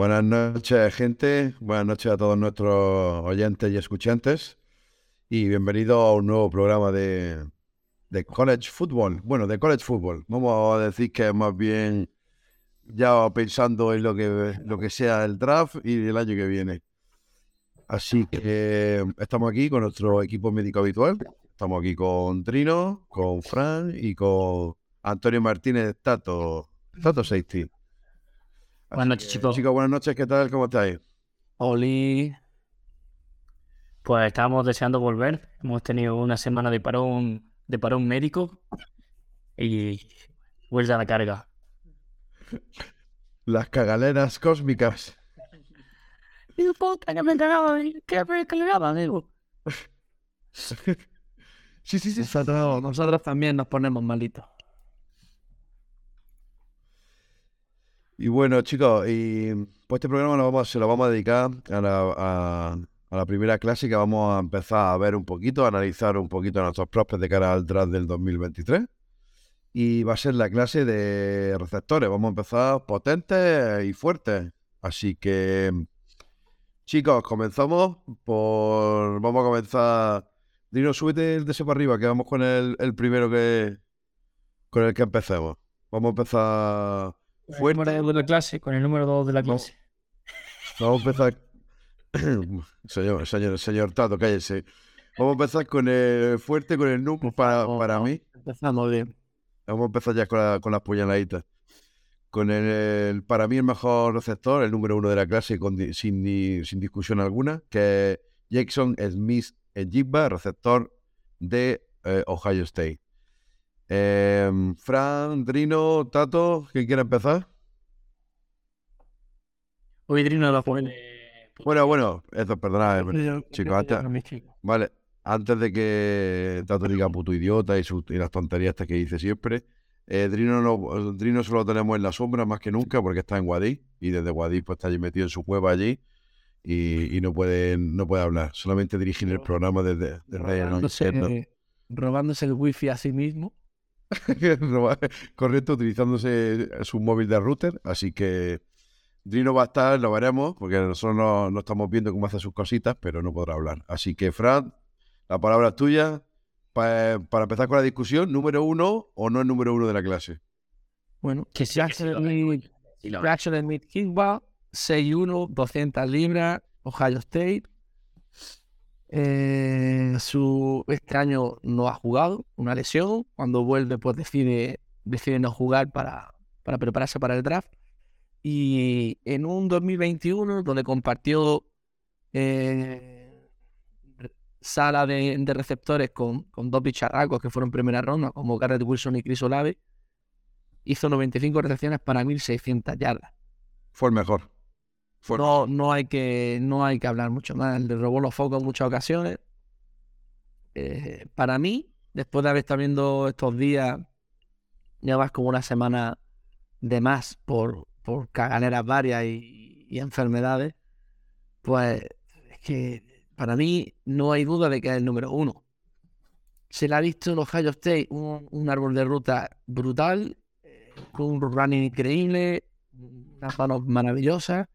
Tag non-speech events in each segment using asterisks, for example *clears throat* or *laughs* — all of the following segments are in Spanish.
Buenas noches, gente. Buenas noches a todos nuestros oyentes y escuchantes. Y bienvenidos a un nuevo programa de, de College Football. Bueno, de College Football. Vamos a decir que más bien ya pensando en lo que, lo que sea el draft y el año que viene. Así que estamos aquí con nuestro equipo médico habitual. Estamos aquí con Trino, con Fran y con Antonio Martínez Tato, Tato Safety. Buenas noches, chicos. Chicos, buenas noches, ¿qué tal? ¿Cómo estáis? Oli. Pues estábamos deseando volver. Hemos tenido una semana de parón, de parón médico y vuelta a la carga. *laughs* Las cagaleras cósmicas. *laughs* Y puta, que me cagaba, que me cagaba, amigo. *laughs* Sí, sí, sí. Nosotros, nosotros también nos ponemos malitos. Y bueno, chicos, y pues este programa se lo vamos a dedicar a la, primera clase que vamos a empezar a ver un poquito, a analizar un poquito nuestros prospects de cara al draft del 2023. Y va a ser la clase de receptores. Vamos a empezar potentes y fuertes. Así que, chicos, comenzamos por... Vamos a comenzar... Dino, súbete el de ese para arriba, que vamos con el, el primero que... Con el que empecemos. Vamos a empezar Con el fuerte. número de la clase, con el número 2 de la clase. Vamos a empezar. *coughs* señor, señor, señor Tato, cállese. Vamos a empezar con el fuerte, con el número para, para mí. Empezamos bien. Vamos a empezar ya con, la- con las puñaladitas. Con el, el- para mí el mejor receptor, el número uno de la clase, con sin, ni- sin discusión alguna, que es Jackson Smith Ejigba, receptor de eh, Ohio State. Em, Fran, Drino, Tato, ¿quién quiere empezar? Hoy Drino lo pone. Bueno, bueno, eso, perdonad, eh, chicos, antes-. Vale, antes de que Tato diga puto idiota y, su- y las tonterías estas que dice siempre, eh, Drino, no, Drino solo lo tenemos en la sombra más que nunca porque está en Guadí y desde Guadí pues está allí metido en su cueva allí y, y no, puede, no puede hablar, solamente dirigir el programa desde, desde el Robándose, eh, robándose el wifi a sí mismo. *laughs* Correcto, utilizándose su móvil de router, así que Drino va a estar, lo veremos, porque nosotros no, no estamos viendo cómo hace sus cositas, pero no podrá hablar. Así que, Fran, la palabra es tuya pa- para empezar con la discusión, número uno o no el número uno de la clase. Bueno, Que lo- Jackson Smith Kickball, 6'1, 200 libras, Ohio State. Eh, su, este año no ha jugado, una lesión. Cuando vuelve, pues decide, decide no jugar para, para prepararse para el draft. Y en un 2021, donde compartió eh, sala de, de receptores con, con dos bicharracos que fueron primera ronda, como Garrett Wilson y Chris Olave, hizo 95 recepciones para 1.600 yardas. Fue el mejor. No, no, hay que, no hay que hablar mucho más. Le robó los focos en muchas ocasiones. Eh, para mí, después de haber estado viendo estos días, ya más como una semana de más por, por caganeras varias y, y enfermedades, pues es que para mí no hay duda de que es el número uno. Se le ha visto en Ohio State un, un árbol de ruta brutal, eh, con un running increíble, unas manos maravillosas.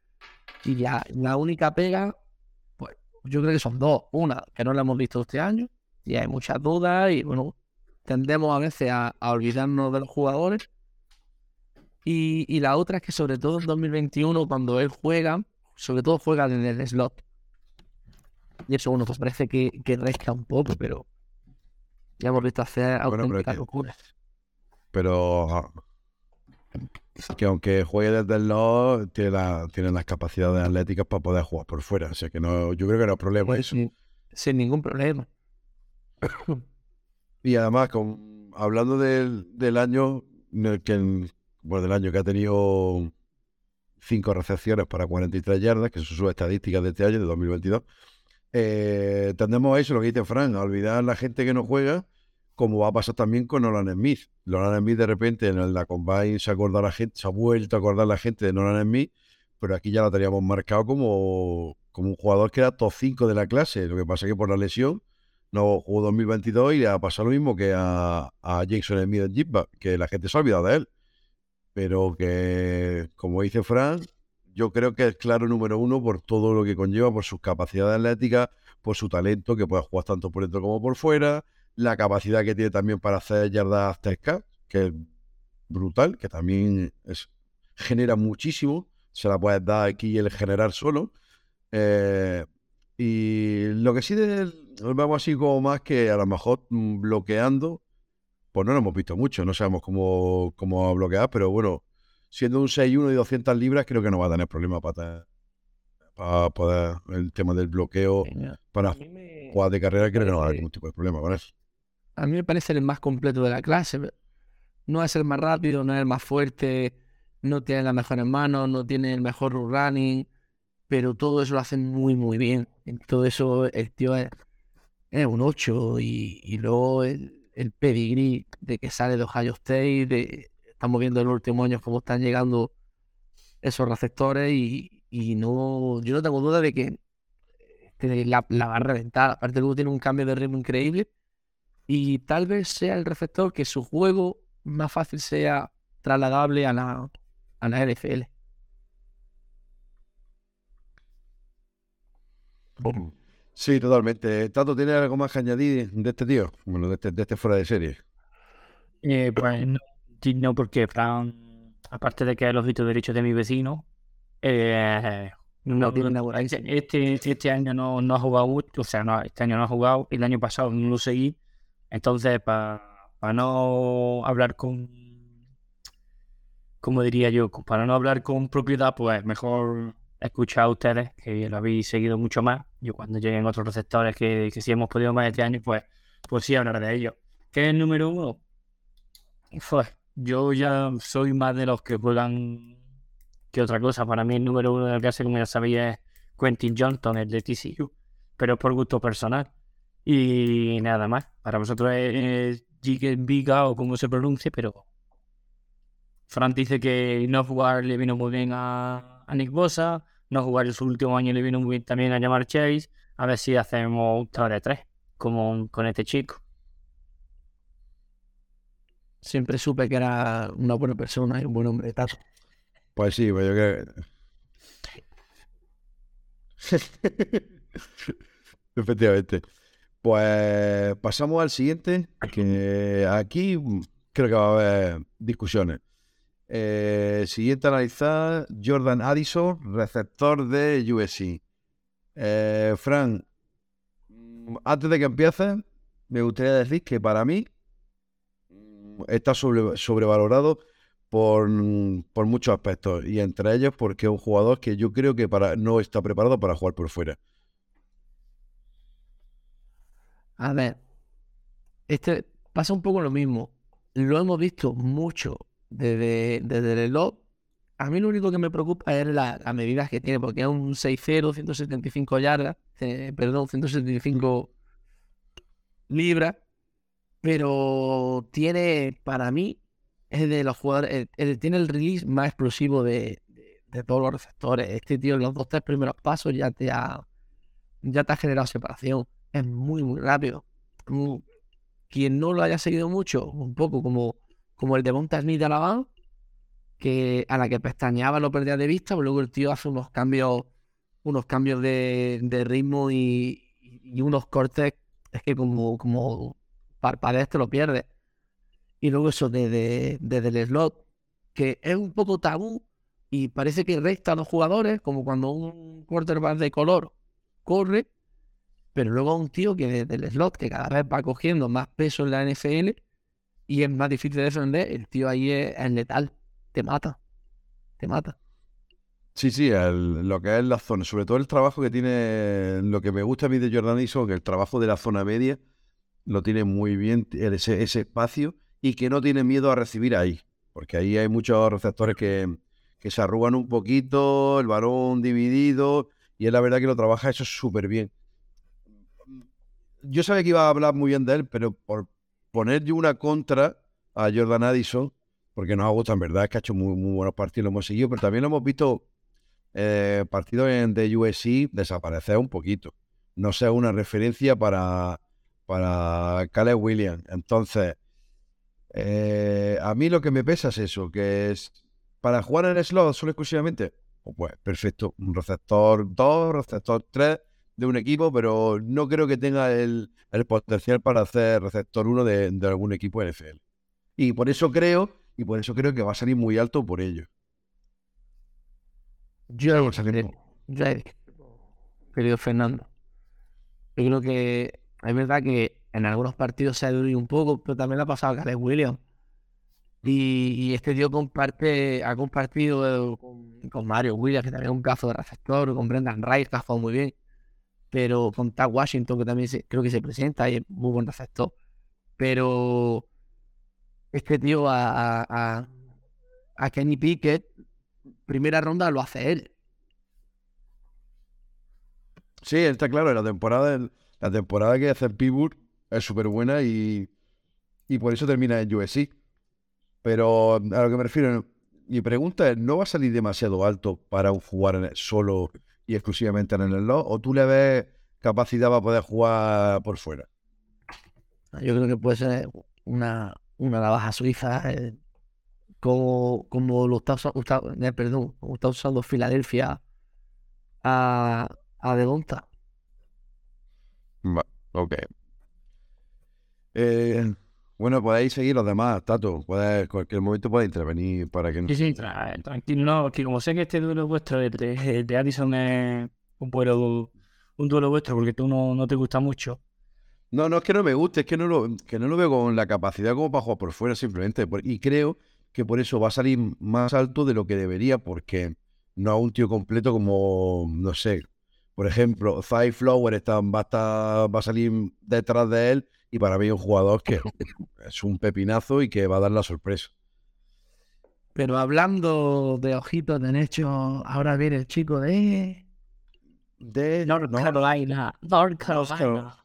Y ya la única pega, pues yo creo que son dos. Una, que no la hemos visto este año, y hay muchas dudas, y bueno, tendemos a veces a, a olvidarnos de los jugadores. Y, y la otra es que sobre todo en 2021, cuando él juega, sobre todo juega en el slot. Y eso, bueno, pues parece que, que resta un poco, pero ya hemos visto hacer Bueno, pero auténticas que- locuras. Pero que aunque juegue desde el lado, tiene, la- tiene las capacidades atléticas para poder jugar por fuera. O sea que no, yo creo que no hay problema eso. Sin, sin ningún problema. Y además, con, hablando del, del año, en el que, en- bueno, del año que ha tenido cinco recepciones para 43 yardas, que son sus estadísticas de este año, de 2022, eh, tendemos a eso, lo que dice Frank, a olvidar a la gente que no juega, como va a pasar también con Nolan Smith. Nolan Smith de repente en la Combine se ha acordado la gente, se ha vuelto a acordar la gente de Nolan Smith, pero aquí ya lo teníamos marcado como, como un jugador que era top 5 de la clase. Lo que pasa es que por la lesión no jugó 2022 y le ha pasado lo mismo que a, a Jackson Smith en Jibba, que la gente se ha olvidado de él. Pero que, como dice Frank, yo creo que es claro número uno por todo lo que conlleva, por sus capacidades atléticas, por su talento, que puede jugar tanto por dentro como por fuera, la capacidad que tiene también para hacer yardas tescas, que es brutal, que también es, genera muchísimo, se la puedes dar aquí y el generar solo. Eh, y lo que sí de, vemos así como más que a lo mejor mm, bloqueando, pues no lo hemos visto mucho, no sabemos cómo, cómo bloquear, pero bueno, siendo un 6-1 y 200 libras, creo que no va a tener problema para, para poder el tema del bloqueo para jugar de carrera, creo que no va a haber ningún tipo de problema con eso. A mí me parece el más completo de la clase. No es el más rápido, no es el más fuerte, no tiene las mejores manos, no tiene el mejor running, pero todo eso lo hace muy, muy bien. En todo eso el tío es, un 8 y, luego el, el pedigree de que sale de Ohio State, de, estamos viendo en los últimos años cómo están llegando esos receptores y, no, yo no tengo duda de que este, la, va a reventar. Aparte luego tiene un cambio de ritmo increíble y tal vez sea el receptor que su juego más fácil sea trasladable a la, a la NFL. Sí, totalmente. Tato, ¿tiene algo más que añadir de este tío? Bueno, de este, de este fuera de serie. Eh, pues no, no, porque Fran, aparte de que es el ojito derecho de mi vecino, eh, no, este, este, este, año no, no ha jugado o sea, no, este año no ha jugado, el año pasado no lo seguí. Entonces, para no hablar con, como diría yo, para no hablar con propiedad, pues mejor escuchar a ustedes, que lo habéis seguido mucho más. Yo cuando lleguen otros receptores que, sí hemos podido más este año, pues, pues sí hablar de ellos. ¿Qué es el número uno? Pues yo ya soy más de los que juegan que otra cosa. Para mí el número uno del caso, como ya sabía, es Quentin Johnson, el de TCU. Pero por gusto personal. Y nada más. Para vosotros es, Viga o como se pronuncie, pero Fran dice que no jugar le vino muy bien a, a Nick Bosa, no jugar en su último año le vino muy bien también a llamar Chase. A ver si hacemos un 3 de 3 como con este chico. Siempre supe que era una buena persona y un buen hombre, Tato. Pues sí, pues yo creo *laughs* Efectivamente. Pues pasamos al siguiente, que aquí creo que va a haber discusiones. Eh, siguiente analizar, Jordan Addison, receptor de USC. Eh, Fran, antes de que empieces, me gustaría decir que para mí está sobrevalorado por, por, muchos aspectos y entre ellos porque es un jugador que yo creo que para, no está preparado para jugar por fuera. A ver, este pasa un poco lo mismo. Lo hemos visto mucho desde, desde el log. A mí lo único que me preocupa es la, las medidas que tiene, porque es un 6-0, 175 yardas, eh, perdón, 175 libras, pero tiene, para mí, es de los jugadores, tiene el release más explosivo de, de, todos los receptores. Este tío en los dos, tres primeros pasos ya te ha, ya te ha generado separación. Es muy, muy rápido. Quien no lo haya seguido mucho, un poco como como el de Monta Smith de Alabama, que a la que pestañeaba lo perdía de vista, pero luego el tío hace unos cambios, unos cambios de, ritmo y, unos cortes, es que como, como parpadeas te lo pierdes. Y luego eso desde de, el slot, que es un poco tabú y parece que resta a los jugadores, como cuando un quarterback de color corre, pero luego un tío que desde el slot, que cada vez va cogiendo más peso en la NFL, y es más difícil de defender, el tío ahí es, letal, te mata, te mata. Sí, sí, lo que es la zona, sobre todo el trabajo que tiene, lo que me gusta a mí de Jordan Ison, que el trabajo de la zona media lo tiene muy bien, ese, ese espacio, y que no tiene miedo a recibir ahí, porque ahí hay muchos receptores que, que se arrugan un poquito, el balón dividido, y es la verdad que lo trabaja eso súper bien. Yo sabía que iba a hablar muy bien de él, pero por, poner yo una contra a Jordan Addison, porque nos ha gustado, en verdad, es que ha hecho muy, muy buenos partidos, lo hemos seguido, pero también lo hemos visto eh, partidos en, de USC desaparecer un poquito. No sea una referencia para, para Caleb Williams. Entonces, eh, a mí lo que me pesa es eso, que es para jugar en el slot solo exclusivamente, pues perfecto, un receptor 2, receptor 3 de un equipo, pero no creo que tenga el, potencial para hacer receptor 1 de, algún equipo NFL. Y por eso creo, y por eso creo que va a salir muy alto por ello. Yo, querido Fernando, yo creo que es verdad que en algunos partidos se ha durido un poco, pero también le ha pasado a Caleb Williams. Y, este tío comparte, ha compartido con, Mario Williams, que también es un cazo de receptor, con Brendan Rice, que ha jugado muy bien pero con Tag Washington, que también creo que se presenta y es muy buen receptor. Pero este tío a, a, Kenny Pickett, primera ronda lo hace él. Sí, está claro, la temporada, la temporada que hace el es súper buena y, y por eso termina en USC. Pero a lo que me refiero, mi pregunta es, ¿no va a salir demasiado alto para un jugar solo y exclusivamente en el slot? ¿O tú le ves capacidad para poder jugar por fuera? Yo creo que puede ser una, una navaja suiza, eh, como, como lo está, eh, perdón, está usando Filadelfia a, a Devonta. ok. Eh, bueno, podéis seguir los demás, Tato. Puede, cualquier momento puede intervenir para que no. Sí, sí, tranquilo. No, que como sé que este duelo vuestro de, de, Addison es un duelo, un duelo vuestro porque tú no, no te gusta mucho. No, no es que no me guste, es que no lo, que no lo veo con la capacidad como para jugar por fuera simplemente. Y creo que por eso va a salir más alto de lo que debería, porque no es un tío completo como, no sé, por ejemplo, Five Flower está, va, a estar, va a salir detrás de él y para mí es un jugador que es un pepinazo y que va a dar la sorpresa. Pero hablando de ojitos de hecho, ahora viene el chico de... De North Carolina. North Carolina.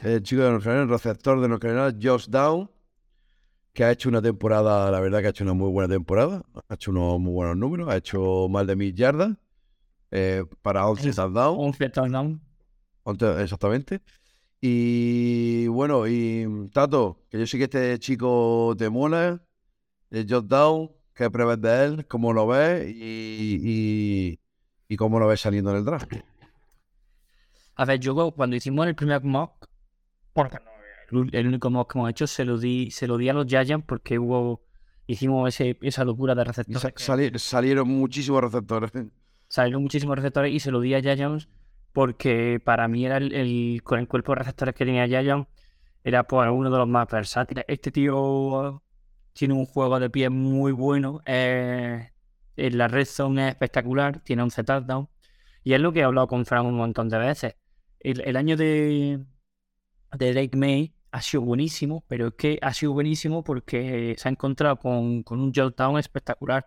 El chico de North Carolina, el receptor de North Carolina, Josh Down, que ha hecho una temporada, la verdad que ha hecho una muy buena temporada, ha hecho unos muy buenos números, ha hecho más de mil yardas eh, para 11 touchdowns. 11 touchdowns. Exactamente. Y bueno, y Tato, que yo sé que este chico te mola, el Josh Down, ¿qué prevés de él? ¿Cómo lo ves? Y, y, cómo lo ves saliendo en el draft. A ver, yo cuando hicimos el primer mock, porque el único mock que hemos hecho, se lo di, se lo di a los Giants porque hubo, hicimos ese, esa locura de receptores. salieron muchísimos receptores. Salieron muchísimos receptores y se lo di a Giants porque para mí era el, con el cuerpo de receptores que tenía Giants era pues, uno de los más versátiles. Este tío tiene un juego de pie muy bueno, en la red zone es espectacular, tiene un touchdown y es lo que he hablado con Frank un montón de veces. El, año de, de Drake May ha sido buenísimo, pero es que ha sido buenísimo porque se ha encontrado con, con un Down espectacular.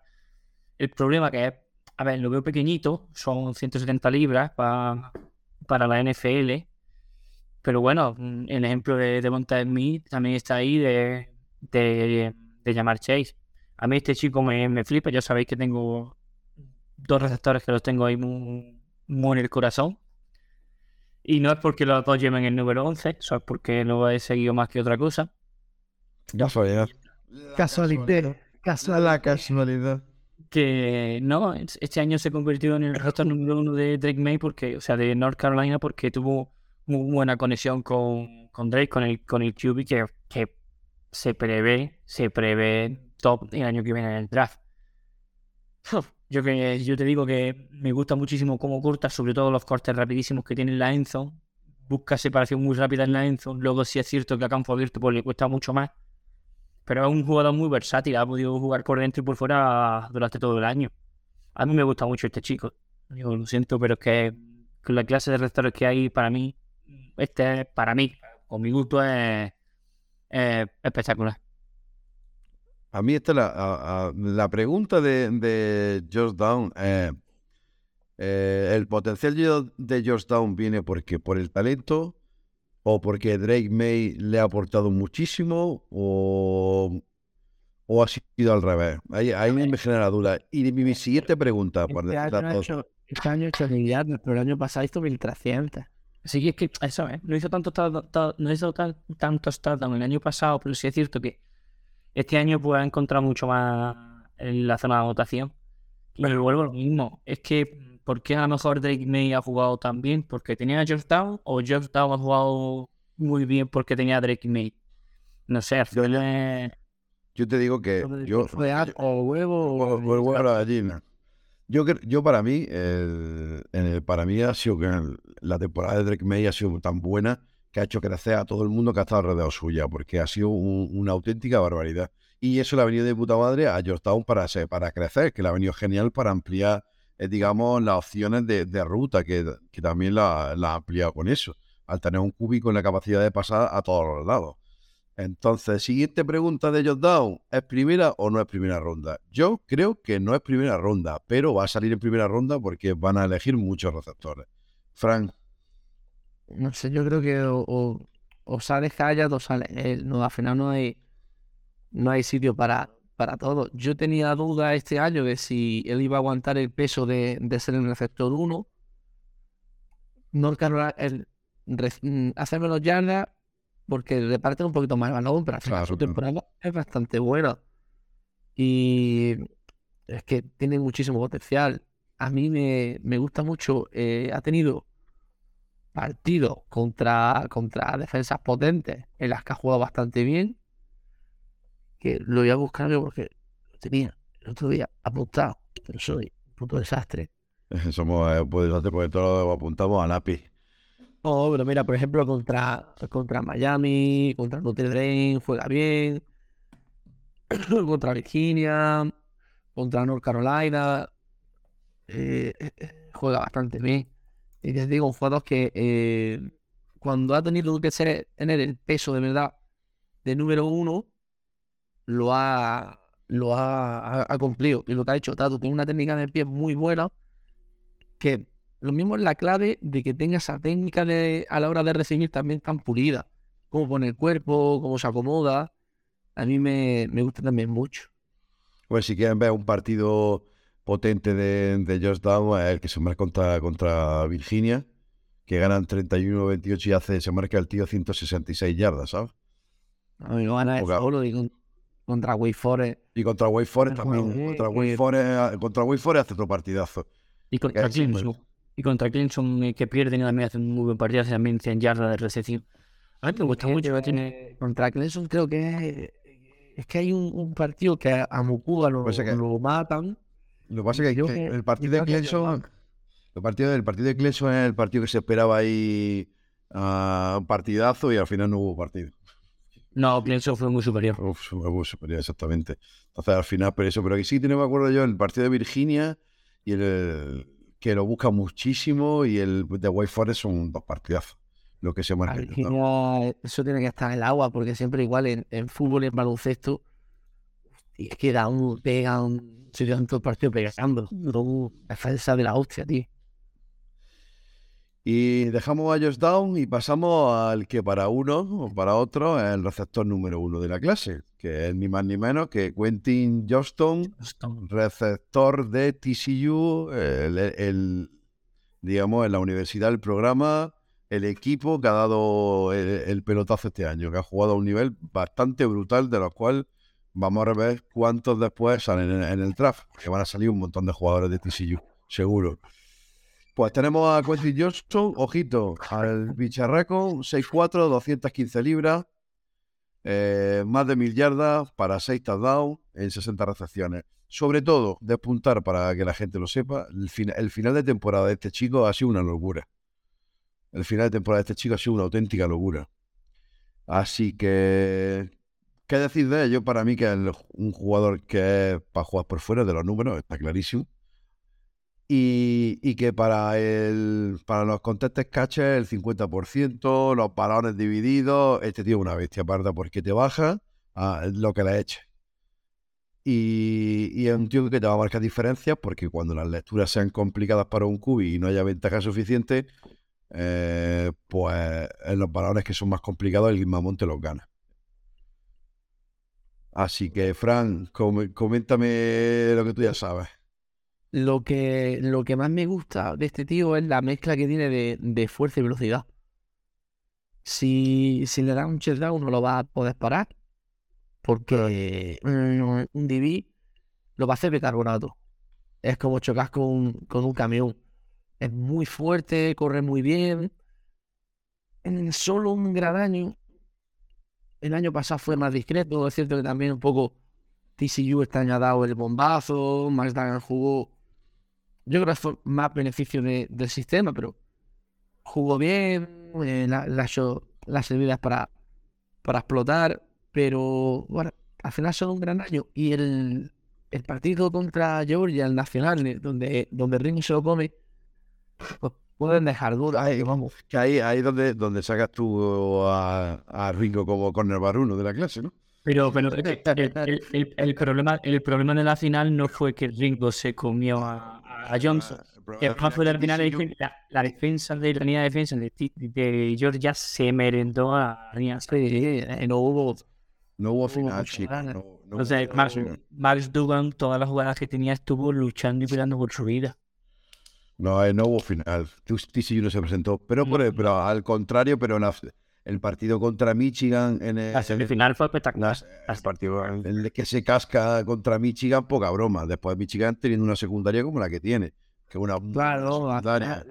El problema que es a ver, lo veo pequeñito, son 170 libras para la NFL. Pero bueno, mm, el ejemplo de, de Smith también está ahí de, de, llamar Chase. A mí este chico me, me, flipa, ya sabéis que tengo dos receptores que los tengo ahí muy, muy en el corazón. Y no es porque los dos lleven el número 11, eso es porque lo he seguido más que otra cosa. Casualidad. Casualidad. Casualidad. La casualidad que no, este año se convirtió en el roster número uno de Drake May porque, o sea, de North Carolina porque tuvo muy buena conexión con, con Drake, con el, con el QB que, que se prevé, se prevé top el año que viene en el draft. *sighs* Yo que yo te digo que me gusta muchísimo cómo corta, sobre todo los cortes rapidísimos que tiene la Enzo. Busca separación muy rápida en la Enzo. Luego sí es cierto que a campo abierto pues le cuesta mucho más. Pero es un jugador muy versátil, ha podido jugar por dentro y por fuera durante todo el año. A mí me gusta mucho este chico. Yo lo siento, pero es que con la clase de receptores que hay para mí, este para mí, con mi gusto, es, espectacular. A mí esta la, la pregunta de, George Down. Eh, el potencial de George Down viene porque por el talento o porque Drake May le ha aportado muchísimo o, o ha sido al revés. Ahí, ahí me genera duda. Y mi, siguiente pregunta. Este, año ha hecho, este año hecho pero el año pasado hizo 1300. Así que es que eso, ¿eh? No hizo tanto no hizo tan, tantos touchdowns el año pasado, pero sí es cierto que este año pues ha encontrado mucho más en la zona de votación. Pero vuelvo a lo mismo. Es que, ¿por qué a lo mejor Drake May ha jugado tan bien? ¿Porque tenía a Georgetown? ¿O Georgetown ha jugado muy bien porque tenía a Drake May? No sé, al Yo- final es- Yo te digo que yo, ¿Fue a- o huevo O- o, o huevo a la gallina. Yo, yo para mí, el- en el- para mí ha sido que la temporada de Drake May ha sido tan buena que ha hecho crecer a todo el mundo que ha estado alrededor suya, porque ha sido un- una auténtica barbaridad. Y eso le ha venido de puta madre a Georgetown para, para crecer, que le ha venido genial para ampliar, eh, digamos, las opciones de, ruta, que, también la, ha ampliado con eso, al tener un cubi con la capacidad de pasar a todos los lados. Entonces, siguiente pregunta de Jordan, ¿es primera o no es primera ronda? Yo creo que no es primera ronda, pero va a salir en primera ronda porque van a elegir muchos receptores. Frank, No sé, yo creo que o, o, o sale Hayat o sale él. No, al final no hay, no hay sitio para, para todo. Yo tenía duda este año de si él iba a aguantar el peso de, de ser el receptor 1. North Carolina, el, mm, hace menos yardas porque reparte un poquito más el balón, pero al final Claro, su claro. temporada es bastante buena. Y es que tiene muchísimo potencial. A mí me, me gusta mucho. eh, ha tenido partidos contra, contra defensas potentes en las que ha jugado bastante bien. Que lo voy a buscar yo porque lo tenía el otro día apuntado, pero *laughs* soy un puto desastre. somos, eh, pues, porque todos lo apuntamos a Napi. No, pero mira, por ejemplo, contra, contra Miami, contra Notre Dame, juega bien. *clears throat* contra Virginia, contra North Carolina, eh, eh, eh, juega bastante bien. Y les digo, un jugador que eh, cuando ha tenido que ser, tener el peso de verdad de número uno, lo ha, lo ha, ha- ha cumplido. Y lo que ha hecho Tato tiene una técnica de pie muy buena, que lo mismo es la clave de que tenga esa técnica de, a la hora de recibir también tan pulida. Cómo pone el cuerpo, cómo se acomoda. A mí me, me gusta también mucho. Pues si quieren ver un partido potente de, de Georgetown, es el que se marca contra, contra Virginia, que ganan 31-28 y hace, se marca el tío 166 yardas, ¿sabes? A mí no gana Poca- solo con- contra Wake Forest. Y contra Wake Forest Pero, también. joder, Contra que- Wake Forest, contra Wake Forest hace otro partidazo. Y contra Clemson. Y contra Clemson, eh, que pierde también hace un muy buen partido, hace también 100 yardas de recepción. A mí me gusta mucho. eh, Tiene... Contra Clemson creo que es, es que hay un, un partido que a, a Mukuga lo, Pues es que- lo matan. Lo que pasa es que, Yo que que- el partido de Clemson, el partido, el partido de Clemson es el partido que se esperaba ahí ah, un partidazo y al final no hubo partido. No, Clemson fue muy superior. Uf, hubo superior, exactamente. Entonces al final, pero eso, pero que sí que no me acuerdo yo el partido de Virginia y el, el que lo busca muchísimo y el de Wake Forest son dos partidazos. Lo que se marca. Virginia, eso tiene que estar en el agua, porque siempre igual en, en fútbol y en baloncesto, y es que da un, pegan, se dan todo el partido pegando. No, defensa de la hostia, tío. Y dejamos a Josh Down y pasamos al que para uno o para otro es el receptor número uno de la clase, que es ni más ni menos que Quentin Johnston, receptor de TCU, el, el- digamos, en la universidad, el programa, el equipo que ha dado el, el pelotazo este año, que ha jugado a un nivel bastante brutal, de los cuales vamos a ver cuántos después salen en, en el draft, que van a salir un montón de jugadores de TCU, seguro. Pues tenemos a Quentin Johnston, ojito, al bicharraco, 6'4, 215 libras, eh, más de mil yardas para 6 touchdowns en 60 recepciones. Sobre todo, despuntar para que la gente lo sepa, el, fin- el final de temporada de este chico ha sido una locura. El final de temporada de este chico ha sido una auténtica locura. Así que, ¿qué decir de ello? Para mí que es un jugador que es para jugar por fuera de los números, está clarísimo. Y, que para el para los contestes catches el 50%, los balones divididos, este tío es una bestia parda porque te baja a lo que le eche. Y, y es un tío que te va a marcar diferencias porque cuando las lecturas sean complicadas para un cubi y no haya ventaja suficiente, eh, pues en los balones que son más complicados el mamón te los gana. Así que, Fran, com- coméntame lo que tú ya sabes. Lo que, lo que más me gusta de este tío es la mezcla que tiene de, de fuerza y velocidad. Si, si le das un checkdown no lo va a poder parar. Porque mm, un DB lo va a hacer de carbonato. es como chocar con, con un camión. Es muy fuerte, corre muy bien. En solo un gran año. El año pasado fue más discreto. Es cierto que también un poco TCU año ha dado el bombazo. Max Duggan jugó. Yo creo que fue más beneficio de- del sistema, pero jugó bien. eh, la- hecho las servidas para, para explotar. Pero bueno, al final son un gran año. Y el, el partido contra Georgia, el nacional, eh, donde, donde Ring se lo come, pues pueden dejar dudas. Ay, que vamos. Que ahí ahí donde, donde sacas tú a, Ringo como cornerback uno de la clase, ¿no? Pero, pero el, el- el- el problema, el problema de la final no fue que Ringo se comió a, a Johnson. El problema fue la, final de la, la defensa de la línea de defensa de, de Georgia se merendó a la línea. Sí, eh, no hubo. No hubo final, chico. No, no hubo Entonces, final. Max, Max Dugan, todas las jugadas que tenía, estuvo luchando y peleando por su vida. No, eh, no hubo final. TCU no se presentó. Pero, por el- pero al contrario, pero en la- el partido contra Michigan en el, La semifinal fue espectacular. Las partidos. en el que se casca contra Michigan, poca broma. Después Michigan teniendo una secundaria como la que tiene. Que es una Claro, secundaria.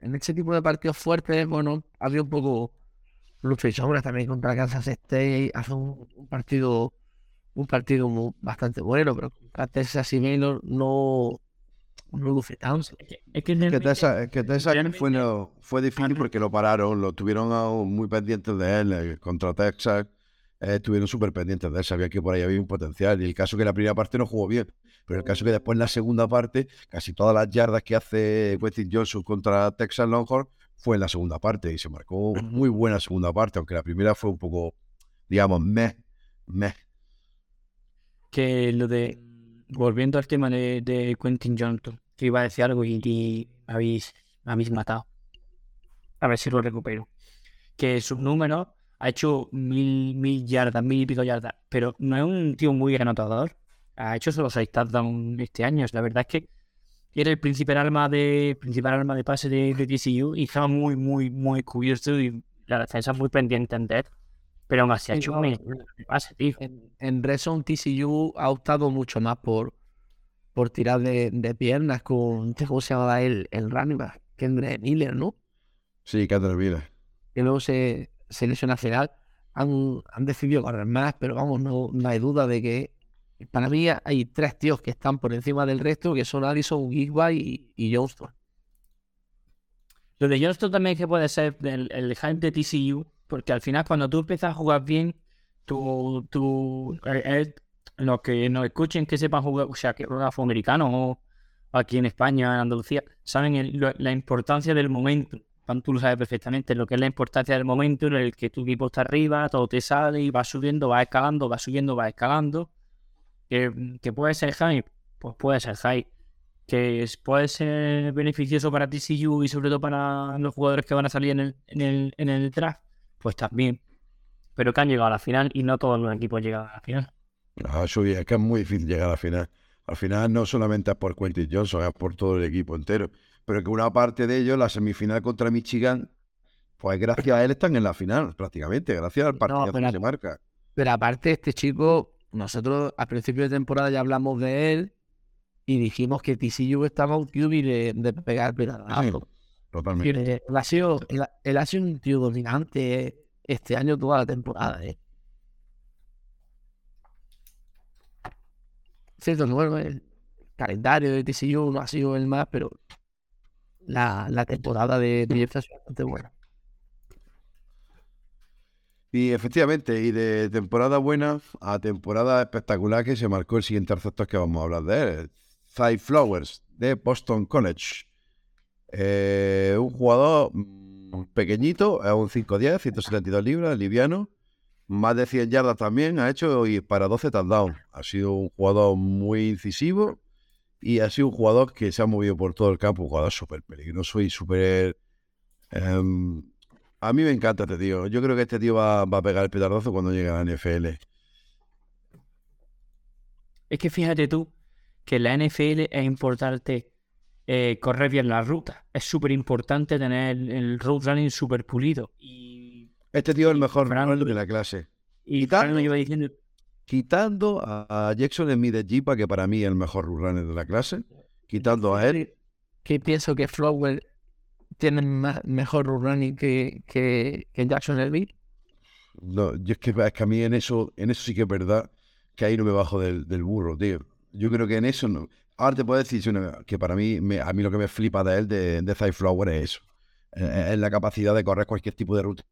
en este tipo de partidos fuertes, bueno, había un poco lucha y sombras también contra Kansas State. Hace un, un partido un partido bastante bueno, pero contra Texas y Baylor no, tanto. Es que, Texas, que Texas realmente- fue, no- fue difícil porque lo pararon, lo tuvieron aún muy pendientes de él eh, contra Texas. eh, estuvieron súper pendientes de él, sabían que por ahí había un potencial. Y el caso que la primera parte no jugó bien, pero el caso que después en la segunda parte, casi todas las yardas que hace Westin Johnson contra Texas Longhorn fue en la segunda parte y se marcó muy buena segunda parte, aunque la primera fue un poco, digamos, meh, meh. que lo de volviendo al tema de, de Quentin Johnson, que iba a decir algo y, y me habéis, me habéis matado. A ver si lo recupero. Que sus números ha hecho mil, mil yardas, mil y pico yardas, pero no es un tío muy anotador. Ha hecho solo seis touchdowns este año. La verdad es que era el principal arma de principal arma de pase de, de TCU y estaba muy, muy, muy cubierto y la defensa muy pendiente de él. Pero aún así ha hecho un de pase, tío. En, en Red Zone, TCU ha optado mucho más por, por tirar de, de piernas con, *laughs* ¿cómo se llamaba el, el running back? Kendrick Miller, ¿no? Sí, Catherine Miller. que luego se, se lesiona al final, han, han decidido correr más, pero vamos, no, no hay duda de que para mí hay tres tíos que están por encima del resto, que son Allison, Gigby y, y Johnston. Lo de Johnston también es que puede ser el, el hype de TCU, porque al final cuando tú empiezas a jugar bien, tú, tú eh, eh, los que nos escuchen que sepan jugar, o sea, que juegan afroamericanos o aquí en España, en Andalucía, saben la importancia del momento. Tú lo sabes perfectamente, lo que es la importancia del momento en el que tu equipo está arriba, todo te sale y va subiendo, va escalando, va subiendo, va escalando. Que, que puede ser hype, pues puede ser hype que puede ser beneficioso para TCU y sobre todo para los jugadores que van a salir en el, en el, en el draft, pues también. Pero que han llegado a la final y no todos los equipos llegan a la final. Ah, eso es que es muy difícil llegar a la final. Al final no solamente es por Quentin Johnson, es por todo el equipo entero. Pero que una parte de ellos, la semifinal contra Michigan, pues gracias a él están en la final, prácticamente, gracias al partido que pero- se marca. Pero aparte, este chico, nosotros al principio de temporada ya hablamos de él y dijimos que TCU estaba un QB de, de pegar pedazo. Totalmente. Él, ha sido, él, ha- él ha sido un tío dominante este año toda la temporada. ¿eh? Cierto, que, bueno, el calendario de TCU no ha sido el más, pero la, la temporada de, de Jeff ha sido bastante buena. Y efectivamente, y de temporada buena a temporada espectacular que se marcó el siguiente receptor que vamos a hablar de él, Cy Flowers, de Boston College. Eh, un jugador mm, pequeñito, es un 5'10, 172 libras, liviano, más de 100 yardas también ha hecho y para 12 touchdowns. Ha sido un jugador muy incisivo y ha sido un jugador que se ha movido por todo el campo, un jugador súper peligroso y súper... em, a mí me encanta este tío. Yo creo que este tío va, a pegar el petardazo cuando llegue a la NFL. Es que fíjate tú que la NFL es importante eh, correr bien la ruta. Es súper importante tener el, road running súper pulido. Y, Este tío es el mejor Fran- runner de la clase. y Quitando- lo lleva diciendo Quitando a, a Jackson Smith de Jipa, que para mí es el mejor runner de la clase, quitando a él. Que pienso que Flower tiene más, mejor running que, que, que Jackson Elby. No, yo es que, es que a mí en eso, en eso sí que es verdad que ahí no me bajo del, del burro, tío. Yo creo que en eso no. Ahora te puedo decir que para mí, me- a mí lo que me flipa de él, de, de Flower, es eso. Eh, Es la capacidad de correr cualquier tipo de ruta,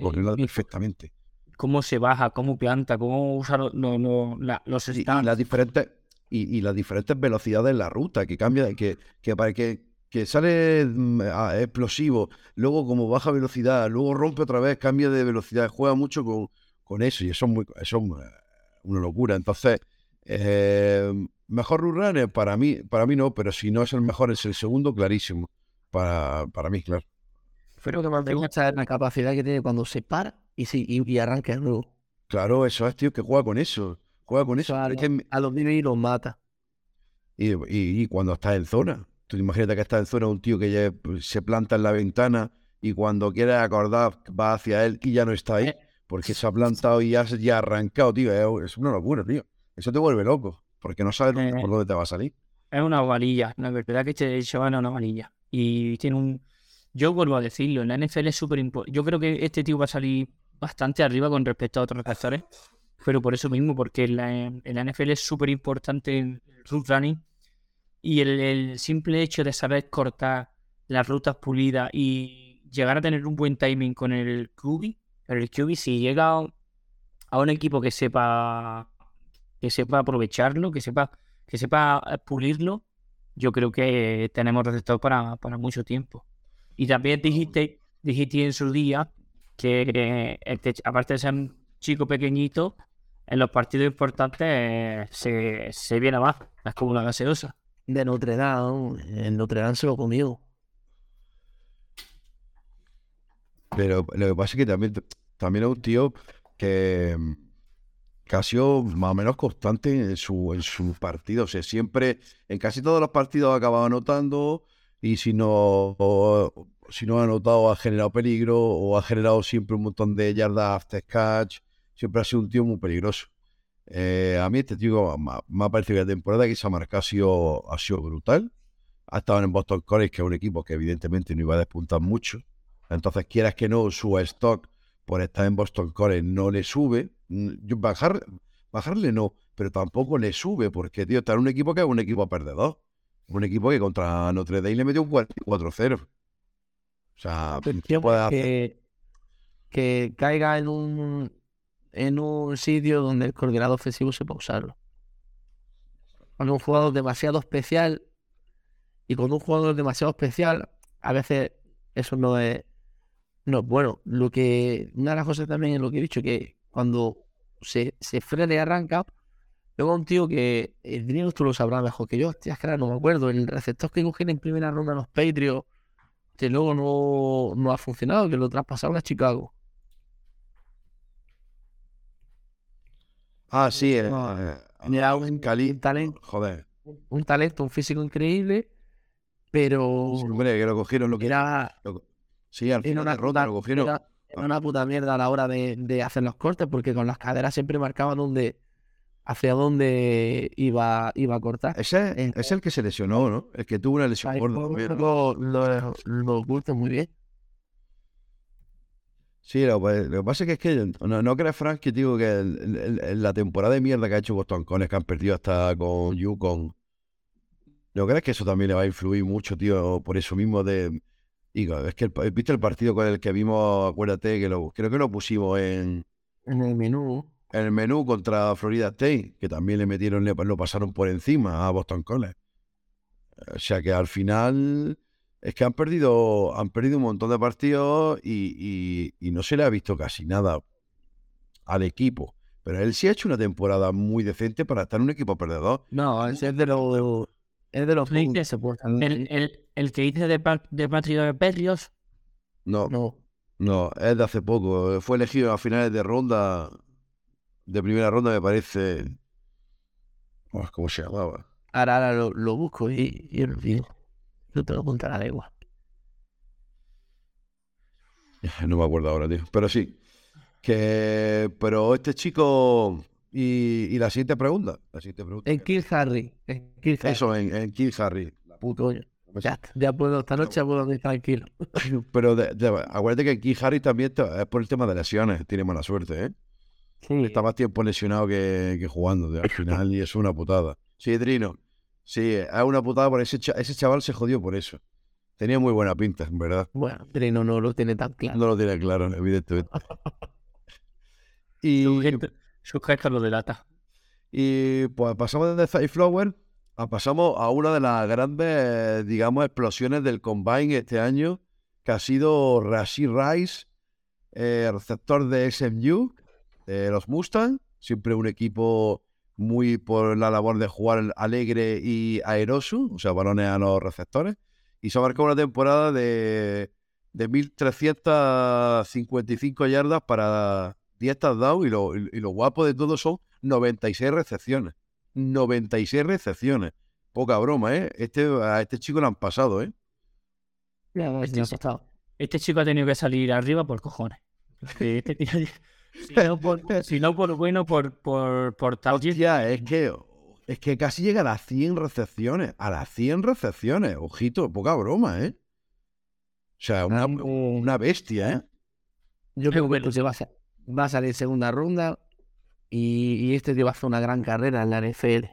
correrla perfectamente. cómo se baja, cómo planta, cómo usa lo- lo- lo- la- los Y, y las diferentes y, y las diferentes velocidades en la ruta que cambia que que para que, que sale mm, a- explosivo luego como baja velocidad luego rompe otra vez cambia de velocidad juega mucho con, con eso y eso es muy eso es eh, una locura entonces eh, mejor runner para mí para mí no pero si no es el mejor es el segundo clarísimo para, para mí claro Pero lo que más me gusta es la capacidad que tiene cuando se para y, sí, y, y arranca de nuevo. claro eso es tío que juega con eso juega con eso a, Es los- que a los niños y los mata. Y, y- y cuando estás en zona. Tú imagínate que estás en zona un tío que ya se planta en la ventana y cuando quiere acordar va hacia él y ya no está ahí Eh. porque se ha plantado y ya, se- ya ha arrancado, tío. Es, es una locura, tío. Eso te vuelve loco porque no sabes Eh. por dónde te va a salir. Es una varilla, la verdad que este chaval es una varilla. Y tiene un. Yo vuelvo a decirlo, en la NFL es súper importante. Yo creo que este tío va a salir bastante arriba con respecto a otros receptores. Pero por eso mismo, porque en la, en la NFL es súper importante el route running. Y el, el simple hecho de saber cortar las rutas pulidas y llegar a tener un buen timing con el QB. Pero el QB, si llega a, a un equipo que sepa que sepa aprovecharlo, que sepa que sepa eh, pulirlo, yo creo que tenemos receptor para, para mucho tiempo. Y también dijiste, dijiste en su día que eh, este aparte de ser un chico pequeñito, en los partidos importantes eh, se, se viene más, es como una gaseosa. De Notre Dame. En Notre Dame se lo comió. Pero lo que pasa es que también, también es un tío que, sido más o menos constante en su, en su partido. O sea, siempre, en casi todos los partidos ha acabado anotando y si no, si no ha anotado ha generado peligro o ha generado siempre un montón de yardas after catch. Siempre ha sido un tío muy peligroso. Eh, a mí este tío me, me ha parecido que la temporada que se ha ha sido, ha sido brutal. Ha estado en Boston College, que es un equipo que evidentemente no iba a despuntar mucho. Entonces, quieras que no, su stock por estar en Boston College no le sube. Yo bajar, bajarle no, pero tampoco le sube, porque, tío, está en un equipo que es un equipo perdedor. Un equipo que contra Notre Dame le metió un 44-0. O sea, puede que, que caiga en un en un sitio donde el coordinador ofensivo sepa usarlo. Cuando un jugador demasiado especial y con un jugador demasiado especial, a veces eso no es, no es bueno. Lo que, una de las cosas también es lo que he dicho, que cuando se, se frena y arranca, luego un tío que el Daniel tú lo sabrás mejor que yo, hostia, es que ahora no me acuerdo, el receptor que cogieron en primera ronda los Patriots, que luego no, no ha funcionado, que lo traspasaron a Chicago. Ah, sí, eh, eh, Era un, Cali- un talento, Joder. un talento, un físico increíble, pero Sí, hombre, que lo cogieron, lo que era, lo- Sí, al era final una, ronda puta, lo cogieron. era- era una puta mierda a la hora de, de hacer los cortes, porque con las caderas siempre marcaban dónde, hacia dónde iba, iba a cortar. Ese Eh, es el que se lesionó, ¿no? El que tuvo una lesión gorda ¿no? lo, lo, lo oculta muy bien. Sí, lo, pues, lo que pasa es que, es que no, no crees, Frank, que digo que el- el- la temporada de mierda que ha hecho Boston College, que han perdido hasta con Yukon, ¿no crees que eso también le va a influir mucho, tío? Por eso mismo de... Es que el- viste el partido con el que vimos, acuérdate, que lo, creo que lo pusimos en, En el menú. en el menú contra Florida State, que también le metieron, le, lo pasaron por encima a Boston College. O sea que al final es que han perdido, han perdido un montón de partidos y, y- y no se le ha visto casi nada al equipo. Pero él sí ha hecho una temporada muy decente para estar en un equipo perdedor. No, es de los es de los Sí, que se portan. El, el, el que dice de, pa- de Patriot de Perrios, No, No, no, es de hace poco. Fue elegido a finales de ronda, de primera ronda, me parece. Oh, ¿Cómo se llamaba? ahora, ahora lo, lo busco y, y olvido. Yo te lo apunto a la lengua. No me acuerdo ahora, tío. Pero sí. Que. Pero este chico. Y, y la siguiente pregunta. La siguiente pregunta. En Kill Harry. En Kill Harry. Eso, en, en King Harry. La puta. Ya, ya puedo, esta noche puedo dormir tranquilo. *laughs* Pero de- de- acuérdate que en King Harry también es por el tema de lesiones. Tiene mala suerte, ¿eh? Sí. Está más tiempo lesionado que, que jugando al final y es una putada. Sí, Trino. Sí, es una putada por ese, ese chaval se jodió por eso. Tenía muy buena pinta, en verdad. Bueno, Trino no lo tiene tan claro. No lo tiene claro, evidentemente. *laughs* Y, Su gesto lo delata. y pues pasamos de Five Flower a pasamos a una de las grandes, digamos, explosiones del Combine este año, que ha sido Rashid Rice, eh, receptor de SMU, de los Mustang, siempre un equipo muy por la labor de jugar alegre y aeroso, o sea, balones a los receptores, y se marcado una temporada de, de 1.355 yardas para 10 touchdowns y lo, y lo guapo de todo son 96 recepciones. 96 recepciones. Poca broma, ¿eh? Este, a este chico le han pasado, ¿eh? Este. Este chico ha tenido que salir arriba por cojones. Porque Este tío, si, no por, si no por bueno, por, por, por. Hostia, es que, es que casi llega a las 100 recepciones. A las 100 recepciones. Ojito, poca broma, ¿eh? O sea, una, una bestia, ¿eh? Yo creo que bueno. se va a, sa- va a salir segunda ronda y, y este tío va a hacer una gran carrera en la NFL.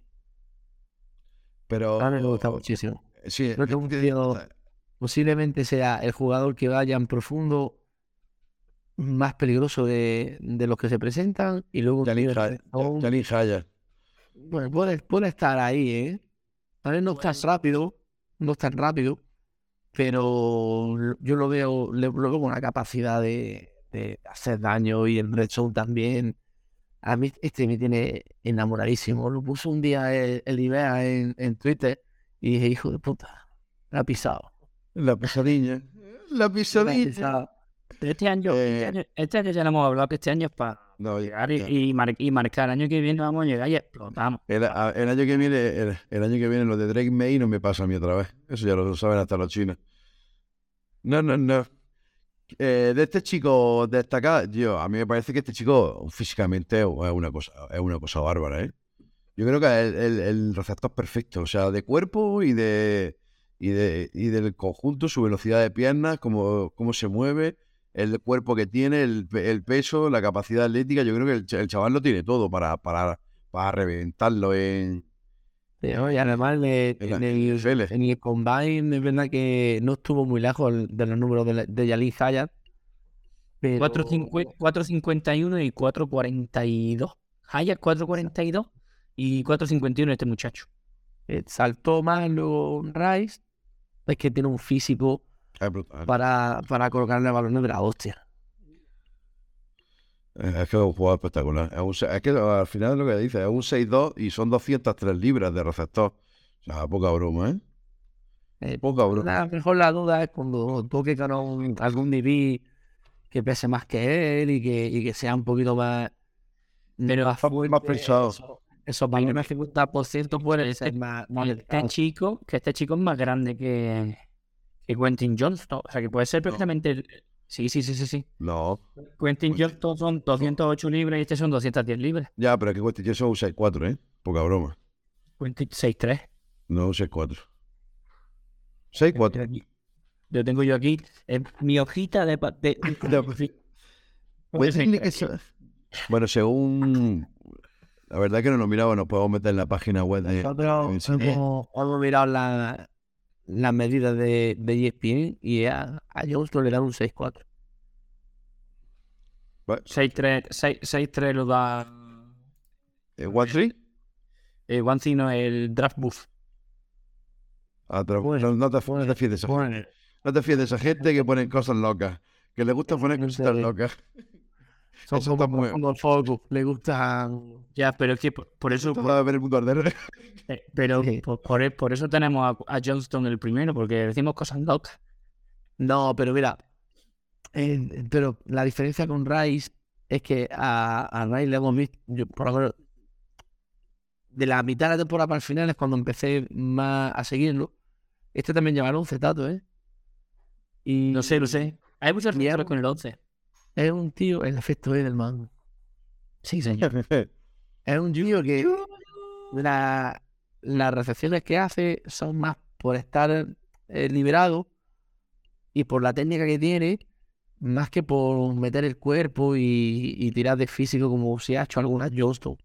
Pero. A mí me gusta muchísimo. Sí, Creo que un es que- tío- Posiblemente sea el jugador que vaya en profundo más peligroso de, de los que se presentan y luego un Jalin tío de Ha- recepción, Jalin Hyatt. bueno, puede, puede estar ahí, ¿eh? A ver, no es tan rápido, no es tan rápido, pero yo lo veo, lo veo con una capacidad de, de hacer daño y el red zone también. A mí este me tiene enamoradísimo. Lo puso un día el, el Ibea en, en Twitter y dije, hijo de puta, la ha pisado. La pesadilla. La La ha pesadilla. Pero pisado. este año, Eh, este año, este año ya lo hemos hablado que este año es para No, llegar y, ya. y mar- y marcar. El año que viene vamos a llegar y explotamos. El, el año que viene, el, el año que viene lo de Drake May no me pasa a mí otra vez. Eso ya lo saben hasta los chinos. No, no, no. Eh, de este chico destacar, yo, a mí me parece que este chico físicamente es una cosa, es una cosa bárbara, ¿eh? Yo creo que el, el, el perfecto, o sea, de cuerpo y de y de y del conjunto, su velocidad de piernas, cómo, cómo se mueve, el cuerpo que tiene, el, el peso, la capacidad atlética. Yo creo que el, ch- el chaval lo tiene todo para, para, para reventarlo en, ¿no? Y además le- en el, NFL. en el Combine es verdad que no estuvo muy lejos de los números de, de Yalin Hayat. Pero 4.50 4.51 y 4.42. Hayat 4.42 y 4.51 este muchacho. eh, saltó más luego Rice. Es que tiene un físico brutal. para, para colocarle balones de la hostia. Es es que es un jugador espectacular. Es, un se- es que al final es lo que dice, es un 6-2 y son 203 libras de receptor. O sea, poca broma, ¿eh? Eh, Poca broma. la- mejor la duda es cuando toque con un- algún DB que pese más que él y que, y que sea un poquito más. Pero más, más fuerte, pensado. Eso, esos balones 50% pueden ser *laughs* más, más Este chico, que este chico es más grande que, que Quentin Johnston. O sea, que puede ser perfectamente... el- Sí, sí, sí, sí, sí. No. Quentin Pues- Johnston son 208 libras y este son 210 libras. Ya, pero es que yo soy un 6-4, ¿eh? Poca broma. Quentin 6'3". No, un 6-4. 6-4. Aquí. Lo tengo yo aquí. en mi hojita de... de, *laughs* *laughs* Puede ser que eso- Bueno, según. La verdad que no lo miraba, nos podemos meter en la página web de. Nosotros hemos mirado la- las medidas de, de ESPN y a, a Johnston le dan un 6-4. 6'3", 6', 6'3 lo da... ¿Eh, ¿One three? Eh, One Thing no, el draft buff. Ah, pero Bueno, no, te, no te fíes de esa gente. No te fíes de esa gente que ponen cosas locas. Que le gusta poner sé. locas. Son Eso como, muy- le gustan Ya, pero es que por, por eso... A ver el mundo arder. eh, pero Sí. por, por, e- por eso tenemos a, a Johnston el primero, porque decimos cosas locas. No, pero mira, eh, pero la diferencia con Rice es que a, a Rice le hemos visto, yo, por lo menos, de la mitad de la temporada para el final es cuando empecé más a seguirlo. Este también llevará un cetato, ¿eh? Y No sé, lo sé. Hay muchos receptores con el 11. Es un tío, el efecto Edelman. Sí, señor. *laughs* Es un tío que la- las recepciones que hace son más por estar eh, liberado y por la técnica que tiene, más que por meter el cuerpo y, y tirar de físico como se ha hecho algunas Johnston.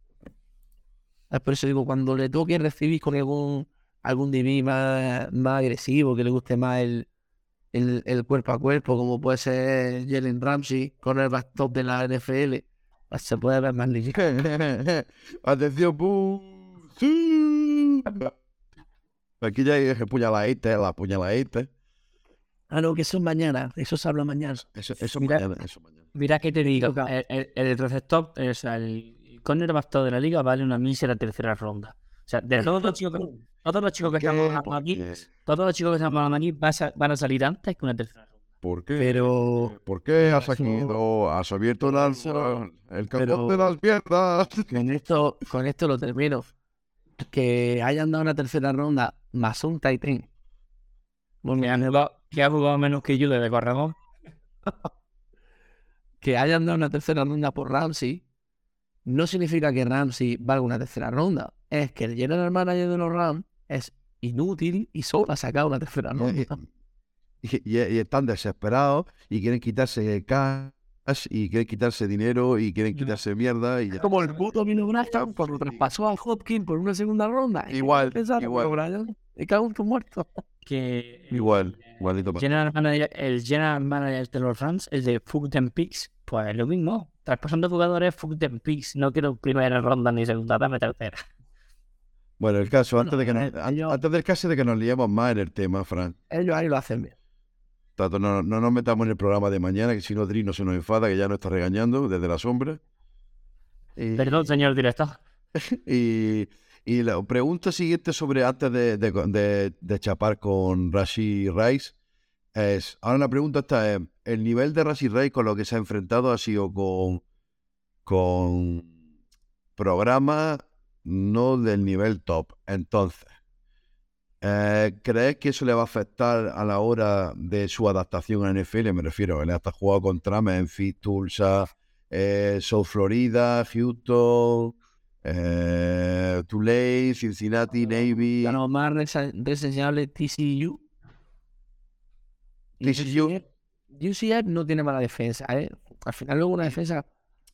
Es por eso digo, cuando le toque recibir con algún, algún DB más, más agresivo, que le guste más el, el, el cuerpo a cuerpo, como puede ser Jalen Ramsey con el top de la NFL, pues se puede ver más limpio. *laughs* Atención. ¡Sí! Aquí ya hay puñaladita, la puñaladita. Ah, no, que eso es mañana, eso se habla mañana. Eso, eso Mira. mañana, eso mañana. Mira que te digo, el, el, el receptor, o sea, el cornerback de la liga vale una mísera tercera ronda. O sea, de todos los chicos que, todos los chicos que estamos hablando aquí, todos los chicos que estamos hablando aquí a- van a salir antes que una tercera ronda. ¿Por qué? Pero ¿Por qué has has abierto la- eso- el cajón de las piernas? *laughs* con esto, con esto lo termino. Que hayan dado una tercera ronda más un Titan. Que ha jugado, que ha jugado menos que yo de corredor. *laughs* que hayan dado una tercera ronda por Ramsey no significa que Ramsey valga una tercera ronda. Es que el general manager de los Rams es inútil y solo ha sacado una tercera Y, ronda. y- y- y están desesperados y quieren quitarse cash y quieren quitarse dinero y quieren quitarse mierda y ya. Como el puto Mino Bryan cuando traspasó a Hopkins por una segunda ronda. ¿Y Igual, igual. Me cago en muerto. Que Igual, el igualito pasa. general manager, el general manager de los Rams, el de Fuck Them Picks, pues lo mismo. Traspasando jugadores, Fuck Them Picks. No quiero primera ronda ni segunda, dame tercera. Bueno, el caso, antes, de que nos- ellos- antes del caso de que nos liemos más en el tema, Fran. Ellos ahí lo hacen bien. Tato, no, no nos metamos en el programa de mañana, que si no Dri no se nos enfada, que ya nos está regañando desde la sombra. Y- Perdón, señor director. *laughs* Y, y la pregunta siguiente sobre antes de, de- de- de chapar con Rashi Rice es, ahora la pregunta está es, el nivel de Rashi Rice con lo que se ha enfrentado ha sido con, con programas no del nivel top. Entonces, eh, ¿crees que eso le va a afectar a la hora de su adaptación a NFL? Me refiero, él hasta jugado contra Memphis, Tulsa, eh, South Florida, Houston, eh, Tulane, Cincinnati, Navy. La más reseñable TCU. TCU. UCF no tiene mala defensa, ¿eh? Al final luego una defensa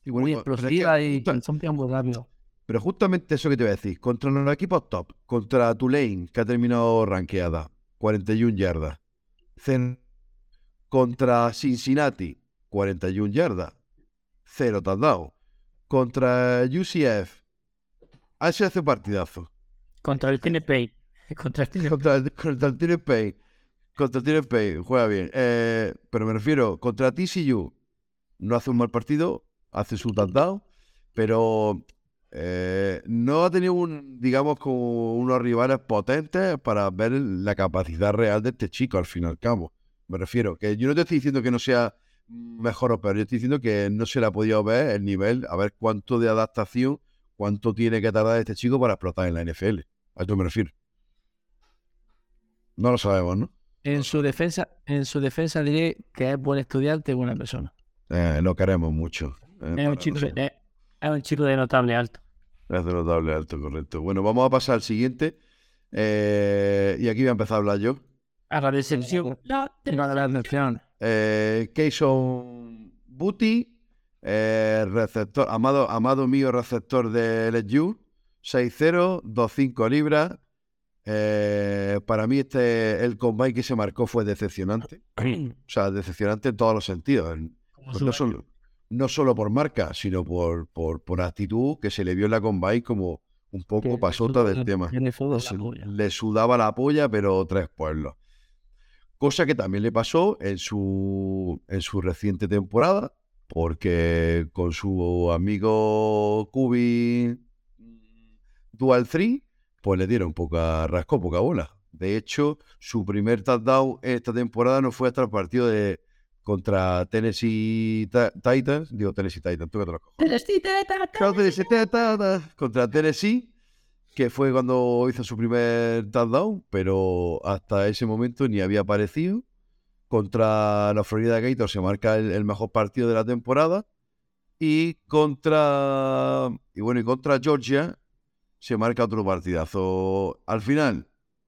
Y bueno, muy pero es que explosiva y son muy rápidos. Pero justamente eso que te voy a decir, contra los equipos top, contra Tulane, que ha terminado rankeada, 41 yardas. Cen- Contra Cincinnati, 41 yardas. Cero touchdown. Contra UCF, sido hace partidazo. Contra el TNP. *laughs* Contra el TNP. Contra el, contra el Pay. Contra el Pay, juega bien. Eh, pero me refiero, contra TCU, no hace un mal partido, hace su touchdown, pero eh, no ha tenido, un, digamos, como unos rivales potentes para ver la capacidad real de este chico, al fin y al cabo. Me refiero, que yo no te estoy diciendo que no sea mejor o peor, yo estoy diciendo que no se le ha podido ver el nivel, a ver cuánto de adaptación, cuánto tiene que tardar este chico para explotar en la NFL. A esto me refiero. No lo sabemos, ¿no? En su defensa, en su defensa diré que es buen estudiante y buena persona. Eh, lo queremos mucho. eh, Es un, chico, es un chico de notable alto. Es de notable alto, correcto. Bueno, vamos a pasar al siguiente. Eh, y aquí voy a empezar a hablar yo. A la decepción. La Tengo la atención. Eh, Keyson Booty, eh, receptor, amado, amado mío receptor de LSU, 6'0, 2'5 libras. Eh, para mí este el combine que se marcó fue decepcionante. *clears throat* O sea, decepcionante en todos los sentidos. En- no, solo, no solo por marca, sino por, por, por actitud que se le vio en la combine como un poco Que pasota del tema. Se- le sudaba la polla, pero tres pueblos. Cosa que también le pasó en su, en su reciente temporada, porque con su amigo Kubi Dual 3, pues le dieron poca, rascó poca bola. De hecho, su primer touchdown esta temporada no fue hasta el partido de contra Tennessee Ti- Titans, digo Tennessee Titans, tú que te. Contra Tennessee Titans, contra Tennessee, que fue cuando hizo su primer touchdown, pero hasta ese momento ni había aparecido. Contra la Florida Gators se marca el, el mejor partido de la temporada Y contra. Y bueno, y contra Georgia se marca otro partidazo. Al final,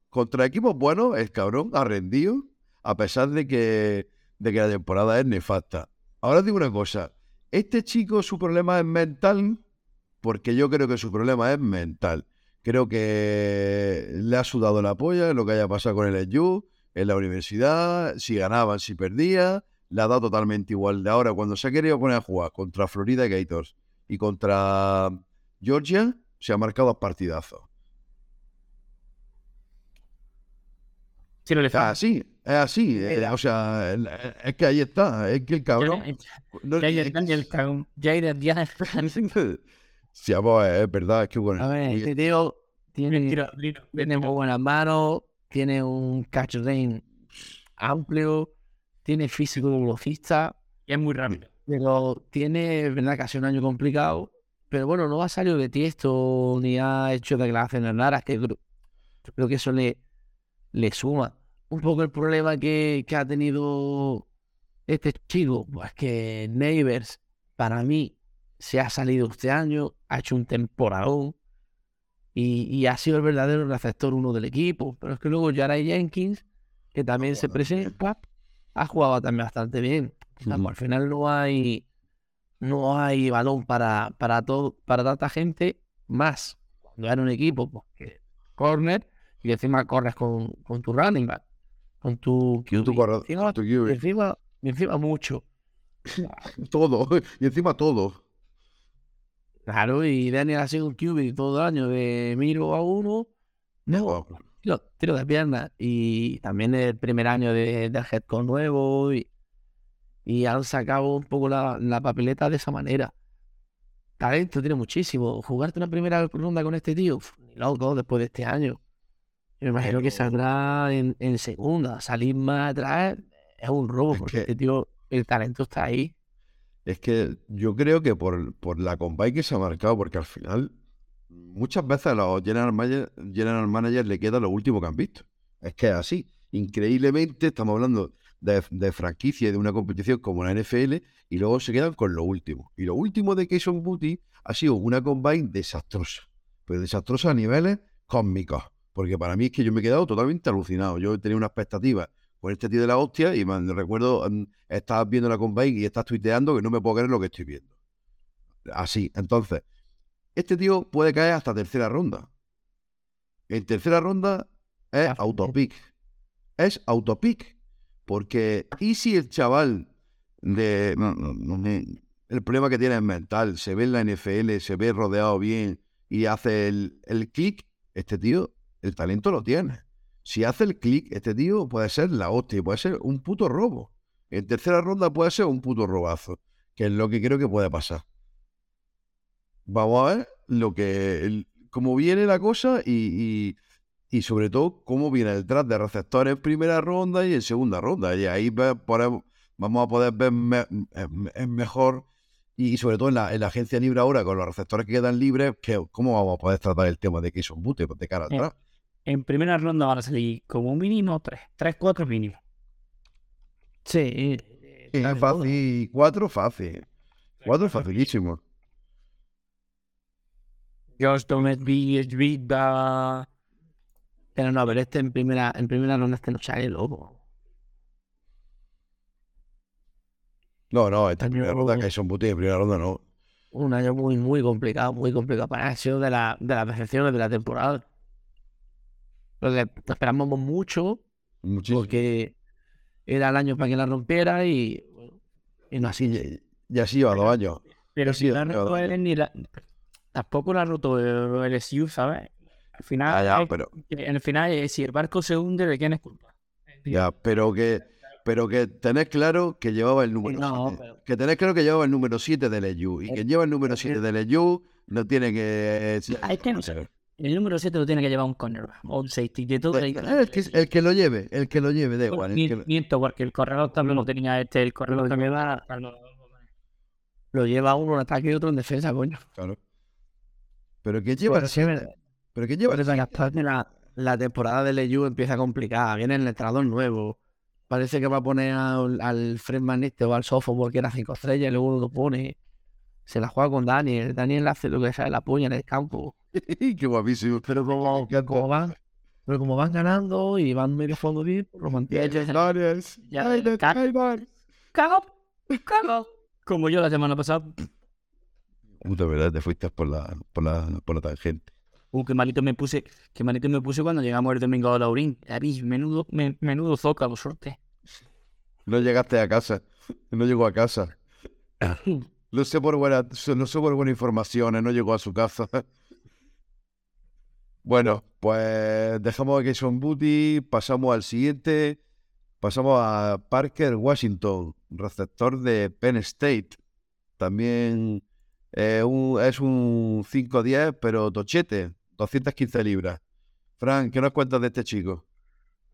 contra equipos buenos, el cabrón ha rendido, a pesar de que, de que la temporada es nefasta. Ahora digo una cosa. Este chico, su problema es mental, porque yo creo que su problema es mental. Creo que le ha sudado la polla lo que haya pasado con el SU, en la universidad, si ganaban, si perdía, le ha dado totalmente igual de ahora. Cuando se ha querido poner a jugar contra Florida Gators y contra Georgia, se ha marcado a partidazos. Sí, le Es así, es así. eh, o sea, el- es que ahí está. Es que el cabrón. no- Jaden es- Daniel cagón. Jaden Daniel. Sí, vamos, es verdad, es que bueno. A ver, este tío tiene, Mentira, muy buenas manos, tiene un catch range amplio, tiene físico de velocista, Y es muy rápido. pero tiene, es verdad, que ha sido un año complicado. Pero bueno, no ha salido de tiesto ni ha hecho declaraciones raras, que creo, yo creo que eso le, le suma. Un poco el problema que, que ha tenido este chico, pues que Neighbors, para mí, se ha salido este año, ha hecho un temporadón y, y ha sido el verdadero receptor uno del equipo. Pero es que luego Jaray Jenkins, que también se presenta, ha jugado también bastante bien. Al final no hay no hay balón para, para todo, para tanta gente, más cuando era un equipo, pues que corner, y encima corres con, con tu running back, con tu QB. tu encima, tu QB. y encima, y encima mucho. *laughs* Todo, y encima todo. Claro, y Daniel ha sido un QB todo el año de miro a uno, no, tiro, tiro de pierna. Y también el primer año de, del head coach nuevo, y, y han sacado un poco la, la papeleta de esa manera. Talento tiene muchísimo. Jugarte una primera ronda con este tío, loco, después de este año. Yo me imagino que saldrá en, en segunda. Salir más atrás es un robo, Es porque que- este tío, el talento está ahí. Es que yo creo que por, por la combine que se ha marcado, porque al final muchas veces a los general manager, general managers le queda lo último que han visto. Es que es así. Increíblemente estamos hablando de, de franquicia y de una competición como la NFL y luego se quedan con lo último. Y lo último de Kayson Booty ha sido una combine desastrosa. Pero desastrosa a niveles cósmicos. Porque para mí es que yo me he quedado totalmente alucinado. Yo tenía una expectativa con este tío de la hostia y me recuerdo, mm, estás viendo la combine y estás tuiteando que no me puedo creer lo que estoy viendo. Así, entonces, este tío puede caer hasta tercera ronda. En tercera ronda es autopic. Es autopic. Porque, ¿y si el chaval de. no, no, no, no, el problema que tiene es mental, se ve en la NFL, se ve rodeado bien y hace el, el clic, este tío, el talento lo tiene. Si hace el clic, este tío puede ser la hostia, puede ser un puto robo. En tercera ronda puede ser un puto robazo, que es lo que creo que puede pasar. Vamos a ver lo que, el- cómo viene la cosa y, y- y sobre todo cómo viene el draft de receptores en primera ronda y en segunda ronda. Y ahí podemos- vamos a poder ver me- em- mejor y, sobre todo en la, en la agencia libre ahora con los receptores que quedan libres, que, cómo vamos a poder tratar el tema de que son Bute de cara Eh, atrás. En primera ronda van a salir como mínimo tres. Tres, cuatro mínimo. Sí. eh, Sí, está es de fácil, cuatro fácil. Cuatro facilísimo. Josh BHB, va. Pero no, pero este en primera, en primera ronda este no sale loco. No, no, esta Año- primera ronda que son Bute en primera ronda no. Un año muy, muy complicado, muy complicado para. Ha sido de, la, de las decepciones de la temporada. Porque esperamos mucho, Muchísimo. porque era el año para que la rompiera y, bueno, y no así. Y, así lleva dos años. Pero si la roto él ni la. Tampoco la ha roto el LSU, ¿sabes? Al final, Ah, ya, es- pero, en el final, eh, si el barco se hunde, ¿de quién es culpa? ya, pero que, pero que tenés claro que llevaba el número No, 7. pero- Que tenés claro que llevaba el número 7 del EU. Y Eh, quien lleva el número es que- 7 del EU no tiene que. eh, Hay que no sé. El número 7 lo tiene que llevar un cornerback o un safety. De todo hay- El que, el que lo lleve, el que lo lleve, da igual. el Mi- que lo- Miento, porque el corredor también lo tenía este, el corredor Lo también lleva- va. Lo lleva uno en ataque y otro en defensa, coño. claro. Pero que lleva el Pero sí, es 7. verdad. Pero que lleva el la, la temporada de LSU empieza complicada. Viene el entrenador nuevo. Parece que va a poner al, al freshman este o al sophomore que era 5 estrellas y luego lo pone. se la juega con Daniel. Daniel hace lo que sea la polla en el campo. *laughs* Qué guapísimo. Pero como, como van, pero como van ganando y van medio fondo pues lo mantienen. *laughs* ¡Cago! ¡Cago! Como yo la semana pasada. Puta verdad, te fuiste por la, por la, por la tangente. Uh, qué malito me puse, qué malito me puse cuando llegamos el domingo a Laurín. David, menudo, me- menudo zócalo, suerte. No llegaste a casa. No llegó a casa. *coughs* No sé por buena, no sé por buena información, no llegó a su casa. Bueno, pues dejamos a Jason Booty, pasamos al siguiente, pasamos a Parker Washington, receptor de Penn State. También eh, un- es un 5-10, pero tochete, 215 libras. Frank, ¿qué nos cuentas de este chico?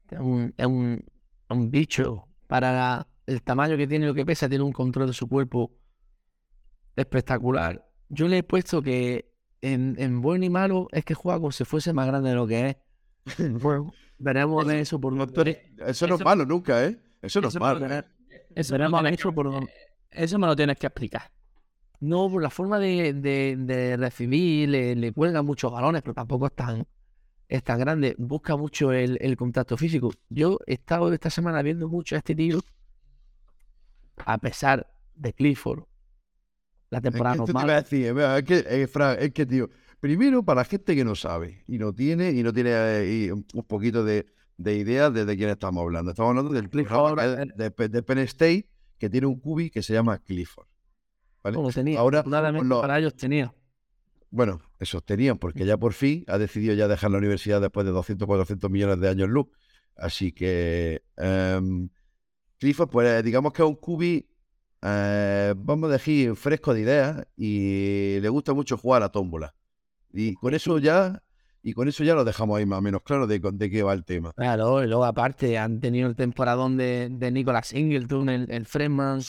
Es un, es un, un bicho. Para el tamaño que tiene, lo que pesa, tiene un control de su cuerpo espectacular. Yo le he puesto que en, en bueno y malo es que juega como si fuese más grande de lo que es. *laughs* Bueno, veremos de eso por No te- Eso no es Eso- malo nunca, ¿eh? Eso no es eso malo. Eso, veremos me lo de eso por tienes- eso me lo tienes que explicar. No, por la forma de, de- de recibir, le, le cuelga muchos balones, pero tampoco es tan, es tan grande. Busca mucho el, el contacto físico. Yo he estado esta semana viendo mucho a este tío, a pesar de Clifford, la Es temporada que esto te normal. decir, eh, es que, eh, es que, tío, primero para la gente que no sabe y no tiene, y no tiene eh, y un poquito de, de idea de, de quién estamos hablando. Estamos hablando del Clifford, que es de, de Penn State, que tiene un cubi que se llama Clifford. ¿vale? Como tenía. Ahora, lo- para ellos tenía. Bueno, eso tenían, porque ya por fin ha decidido ya dejar la universidad después de 200, 400 millones de años luz. Así que em, Clifford, pues digamos que es un cubi, eh, vamos a decir, fresco de ideas y le gusta mucho jugar a tómbola. Y con eso *laughs* ya, y con eso ya lo dejamos ahí más o menos claro de, de qué va el tema. Claro, y luego aparte han tenido el temporadón de, de Nicolas Singleton, el, el Freeman,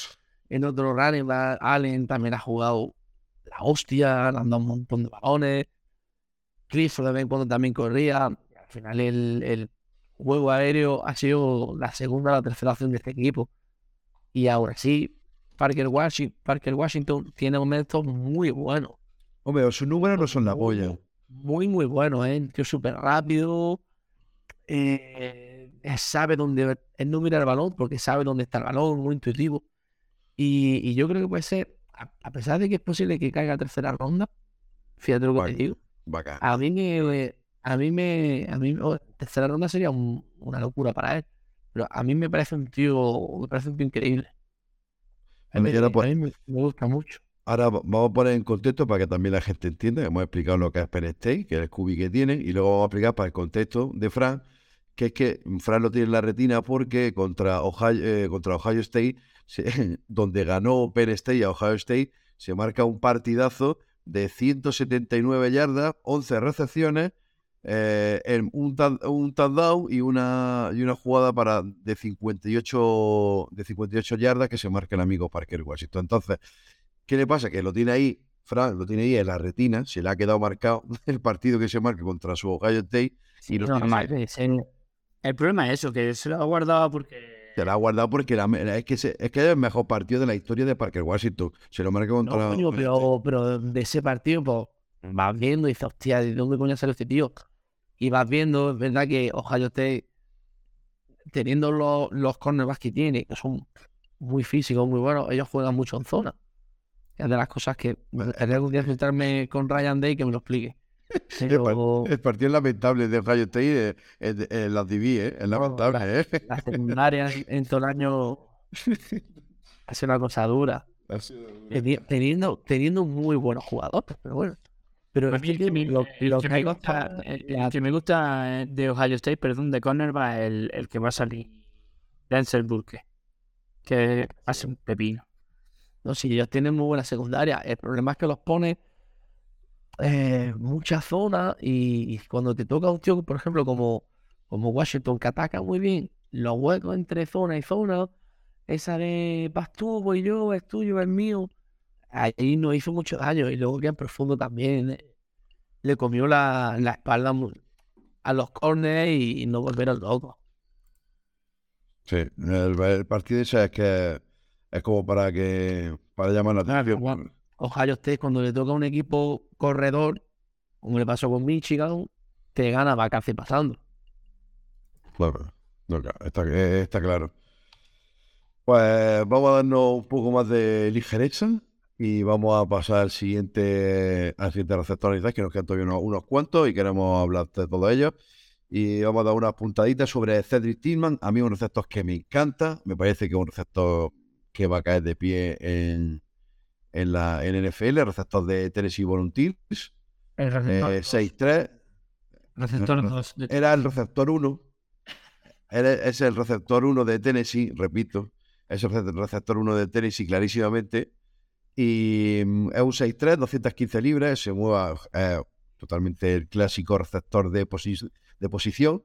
en otro running back, Allen también ha jugado la hostia, le han dado un montón de balones. Clifford en cuando también corría. Al final el, el juego aéreo ha sido la segunda o la tercera opción de este equipo. Y ahora sí, Parker Washington, Parker Washington tiene momentos muy buenos. Hombre, sus números no son la polla. Muy, muy bueno, ¿eh? Tío súper rápido. eh, sabe dónde. Él no mira el balón porque sabe dónde está el balón, muy intuitivo. Y, y yo creo que puede ser, a, a pesar de que es posible que caiga a tercera ronda, fíjate lo que te digo. Bacán. A mí me. A mí me. A mí, oh, tercera ronda sería un- una locura para él. Pero a mí me parece un tío. Me parece un tío increíble. A mí, ahora, a mí me, me gusta mucho. Ahora va- vamos a poner en contexto para que también la gente entienda. Hemos explicado lo que es Penn State, que es el cubi que tiene, y luego vamos a explicar para el contexto de Fran, que es que Fran lo tiene en la retina porque contra Ohio, eh, contra Ohio State, se- *laughs* donde ganó Penn State a Ohio State, se marca un partidazo de 179 yardas, 11 recepciones, eh, en un, un touchdown y una, y una jugada para de 58, de 58 yardas que se marca el amigo Parker Washington. Entonces, ¿Qué le pasa? Que lo tiene ahí, Fran, lo tiene ahí en la retina, se le ha quedado marcado *laughs* el partido que se marca contra su Ohio State y lo tiene- normal. El problema es eso, que se lo ha guardado porque. se la ha guardado porque la- es, que se- es que es el mejor partido de la historia de Parker Washington. Se lo marca No, contra. coño, Ohio State. pero, pero de ese partido, pues vas viendo y dices, hostia, ¿de dónde coño salió este tío? Y vas viendo, es verdad que Ohio State, teniendo los, los cornerbacks que tiene, que son muy físicos, muy buenos, ellos juegan mucho en zona. Es de las cosas que algún día sentarme con Ryan Day que me lo explique. *laughs* Pero El partido es lamentable de Ohio State eh, las DB, ¿eh? Es lamentable, ¿eh? la secundaria en todo el año *laughs* ha sido una cosa dura. Teni- Teniendo, teniendo muy buenos jugadores, pero bueno. Pero que me, lo, que que me gusta, la- que me gusta de Ohio State, perdón, de cornerback, el, el que va a salir Denzel Burke, que hace un pepino. No, si ellos tienen muy buena secundaria. El problema es que los pone eh, mucha zona y, y cuando te toca un tío, por ejemplo, como, como Washington, que ataca muy bien los huecos entre zona y zona, esa de vas tú, voy yo, es tuyo, es mío, ahí nos hizo mucho daño. Y luego que en profundo también eh, le comió la, la espalda a los corners y, y no volvieron locos. Sí, el, el partido ese es que es como para que para llamar la atención. Ohio State, cuando le toca a un equipo corredor, como le pasó con Michigan, te gana va casi pasando. Claro, no, claro, está, eh, está claro. Pues vamos a darnos un poco más de ligereza y vamos a pasar al siguiente, al siguiente receptor, que nos quedan todavía unos, unos cuantos y queremos hablar de todos ellos. Y vamos a dar unas puntaditas sobre Cedric Tillman. A mí un receptor que me encanta. Me parece que es un receptor que va a caer de pie en, en la en NFL, receptor de Tennessee Volunteers. El receptor. Eh, 6-3. receptor dos de- Era el receptor 1. Es el receptor 1 de Tennessee, repito. Es el rece- receptor 1 de Tennessee clarísimamente. Y mm, es un 6'3, 215 libras. Se mueve eh, totalmente el clásico receptor de, posi- de posición.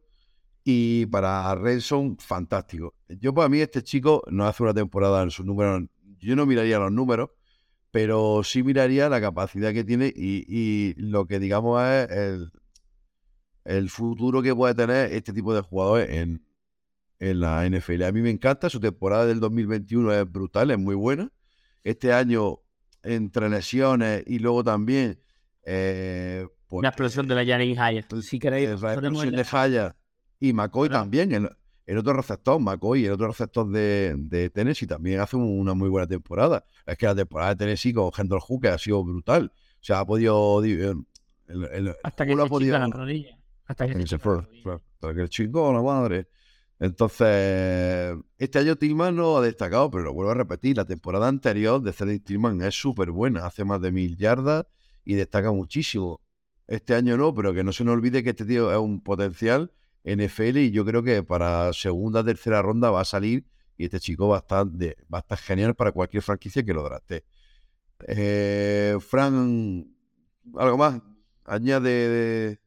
Y para Redson, fantástico. Yo, para mí, este chico no hace una temporada en sus números. Yo no miraría los números, pero sí miraría la capacidad que tiene y, y lo que digamos es el, el futuro que puede tener este tipo de jugadores en, en la NFL. A mí me encanta, su temporada del 2021 es brutal, es muy buena. Este año, entre lesiones y luego también... eh, Una explosión de la Hyatt. Si eh, queréis, la explosión de Falla y McCoy Claro. también, el, el otro receptor, McCoy, el otro receptor de, de Tennessee también hace un- una muy buena temporada. Es que la temporada de Tennessee con Hendon Hooker ha sido brutal. O sea, ha podido... di- el- el- hasta que ha podido- rodilla. Hasta que se fue, para que el chico, la madre. Entonces, este año Tillman no ha destacado, pero lo vuelvo a repetir, la temporada anterior de Cedric Tillman es súper buena, hace más de mil yardas y destaca muchísimo. Este año no, pero que no se nos olvide que este tío es un potencial NFL y yo creo que para segunda, tercera ronda va a salir y este chico va a estar, de- va a estar genial para cualquier franquicia que lo draste. Eh, Fran, ¿algo más? Añade de...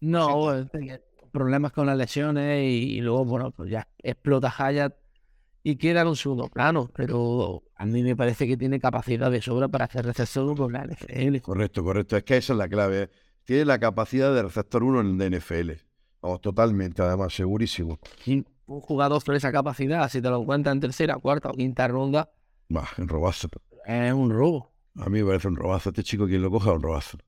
No, que problemas con las lesiones y, y luego, bueno, pues ya explota Hayat y queda en un segundo plano, pero a mí me parece que tiene capacidad de sobra para hacer recepción con la NFL. Correcto, correcto. Es que esa es la clave. Tiene la capacidad de receptor 1 en el NFL. Vamos, totalmente, además, segurísimo. Un jugador con esa capacidad, si te lo encuentras en tercera, cuarta o quinta ronda, Bah, un robazo. es un robo. A mí me parece un robazo. Este chico, quien lo coja, un robazo.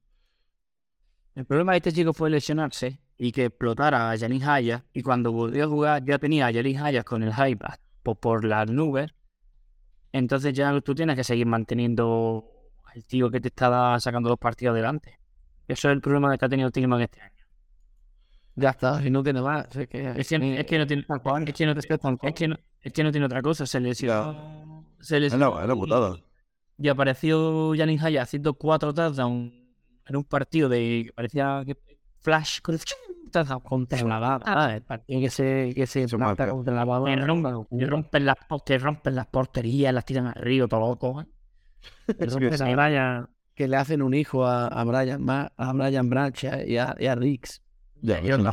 El problema de este chico fue lesionarse y que explotara a Janine Haya. Y cuando volvió a jugar, ya tenía a Janine Haya con el hype por, por las nubes. Entonces ya tú tienes que seguir manteniendo al tío que te está sacando los partidos adelante. Eso es el problema que ha tenido Tillman este año. Ya está, si no tiene más. Es que, Es que, es que no tiene, es que no, es que no- es que no tiene otra cosa. Se lesionó. Se Es lesionó y- apareció Janine Haya haciendo cuatro touchdowns en un partido de que parecía que Flash con contra la partido que se, que se planta contra la baba. Que rompen, las, que rompen las porterías, las tiran al río, todo loco. ¿eh? *laughs* Que le hacen un hijo a, a Brian, a Brian Branch y a, y a- y a Riggs. Ya, Y es una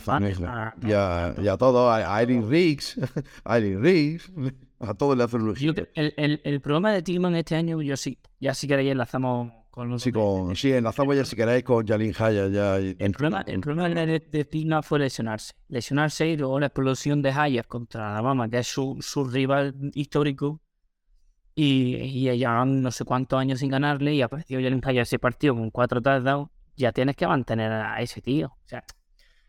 ah, Ya, ya todo. A a Irene Riggs. *laughs* A Irene Riggs. A todos le hacen un creo- el, el, el problema de Tillman este año, yo sí, ya sí que ahí enlazamos con los Sí, con, sí, enlazamos ya si queréis con Jalin Haya. Ya, El problema, el problema de, de fue lesionarse. Lesionarse y luego la explosión de Hayes contra Alabama, que es su, su rival histórico. Y, y ya no sé cuántos años sin ganarle y apareció Jalen Hayes ese partido con cuatro touchdowns. Ya tienes que mantener a ese tío. O sea,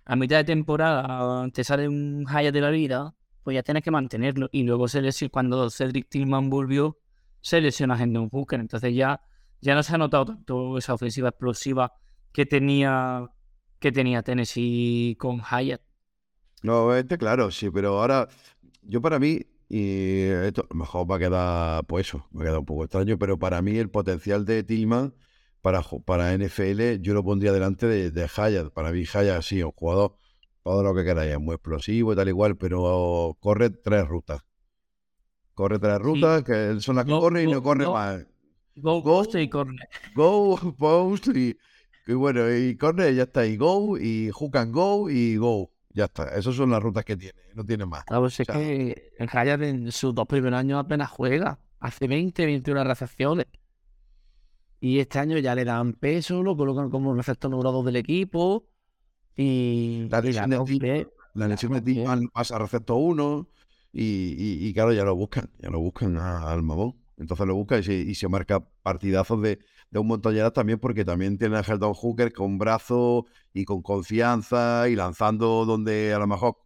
a mitad de temporada te sale un Hayes de la vida, pues ya tienes que mantenerlo. Y luego se lesionó, cuando Cedric Tillman volvió, se lesiona a Hendon Hooker. Entonces ya, ya no se ha notado tanto esa ofensiva explosiva que tenía que tenía Tennessee con Hyatt. No, este claro, sí, pero ahora, yo para mí, y esto a lo mejor va a quedar, pues eso, va a quedar un poco extraño, pero para mí el potencial de Tillman para, para NFL, yo lo pondría delante de, de Hyatt. Para mí, Hyatt sí, un jugador, todo lo que queráis, es muy explosivo y tal igual, pero corre tres rutas. Corre tres rutas, que son las que corre y no corre go- más. Go, Go- y corner. Go, *laughs* post y, y bueno, y corre, ya está, y go, y hook and go, y go. Ya está, esas son las rutas que tiene, no tiene más. Claro, pues es O sea- que el Hayat en sus dos primeros años apenas juega. Hace 20, 21 recepciones. Y este año ya le dan peso, lo colocan como receptor número 2 del equipo. Y, La lesión de. La. Tillman pasa a receptor 1 y, y, y claro, ya lo buscan, ya lo buscan al mamón. Entonces lo busca y se, y se marca partidazos de, de un montón también porque también tiene a Heldon Hooker con brazo y con confianza y lanzando donde a lo mejor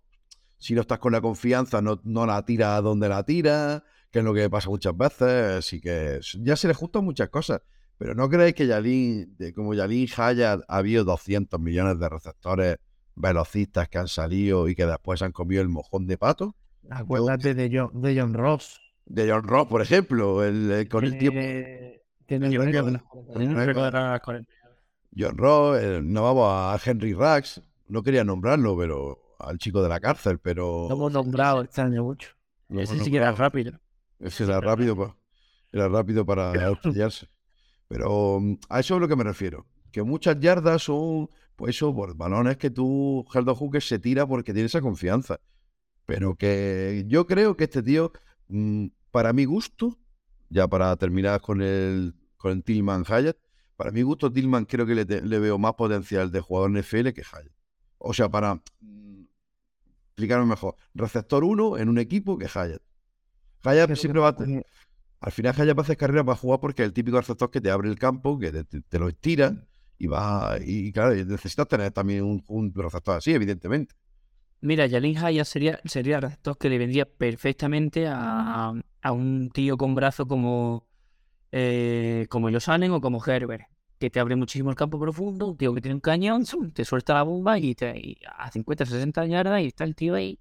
si no estás con la confianza no, no la tira donde la tira, que es lo que pasa muchas veces, así que ya se le juntan muchas cosas. Pero no creéis que Yalin, como Yalin Hayat, ha habido 200 millones de receptores velocistas que han salido y que después han comido el mojón de pato. Acuérdate de John, de John Ross. De John Ross, por ejemplo, el, el- con el tiempo. Tiene el Yo récord creo de las Tiene 40. un récord de las 40. John Ross, eh, no vamos a Henry Rax, no quería nombrarlo, pero al chico de la cárcel, pero Lo hemos nombrado este año mucho. Ese sí que era rápido. Ese era rápido, pa- era rápido para *laughs* estrellarse. Pero mm, a eso es lo que me refiero. Que muchas yardas son, pues eso, por balones que tú, Heldon Hooker se tira porque tiene esa confianza. Pero que yo creo que este tío, mm, para mi gusto, ya para terminar con el, con el Tillman Hyatt, para mi gusto, Tillman creo que le, te- le veo más potencial de jugador NFL que Hyatt. O sea, para mm, explicarme mejor, receptor 1 en un equipo que Hyatt. Hyatt siempre va a, te- al final Hyatt va a hacer carrera para jugar porque es el típico receptor que te abre el campo, que te, te- te lo estira y va y, y claro, necesitas tener también un, un receptor así, evidentemente. Mira, Jalin Haya sería, sería el receptor que le vendría perfectamente a, a un tío con brazo como, eh, como o como Herbert, que te abre muchísimo el campo profundo, un tío que tiene un cañón, te suelta la bomba y, te, y a 50, 60 yardas y está el tío ahí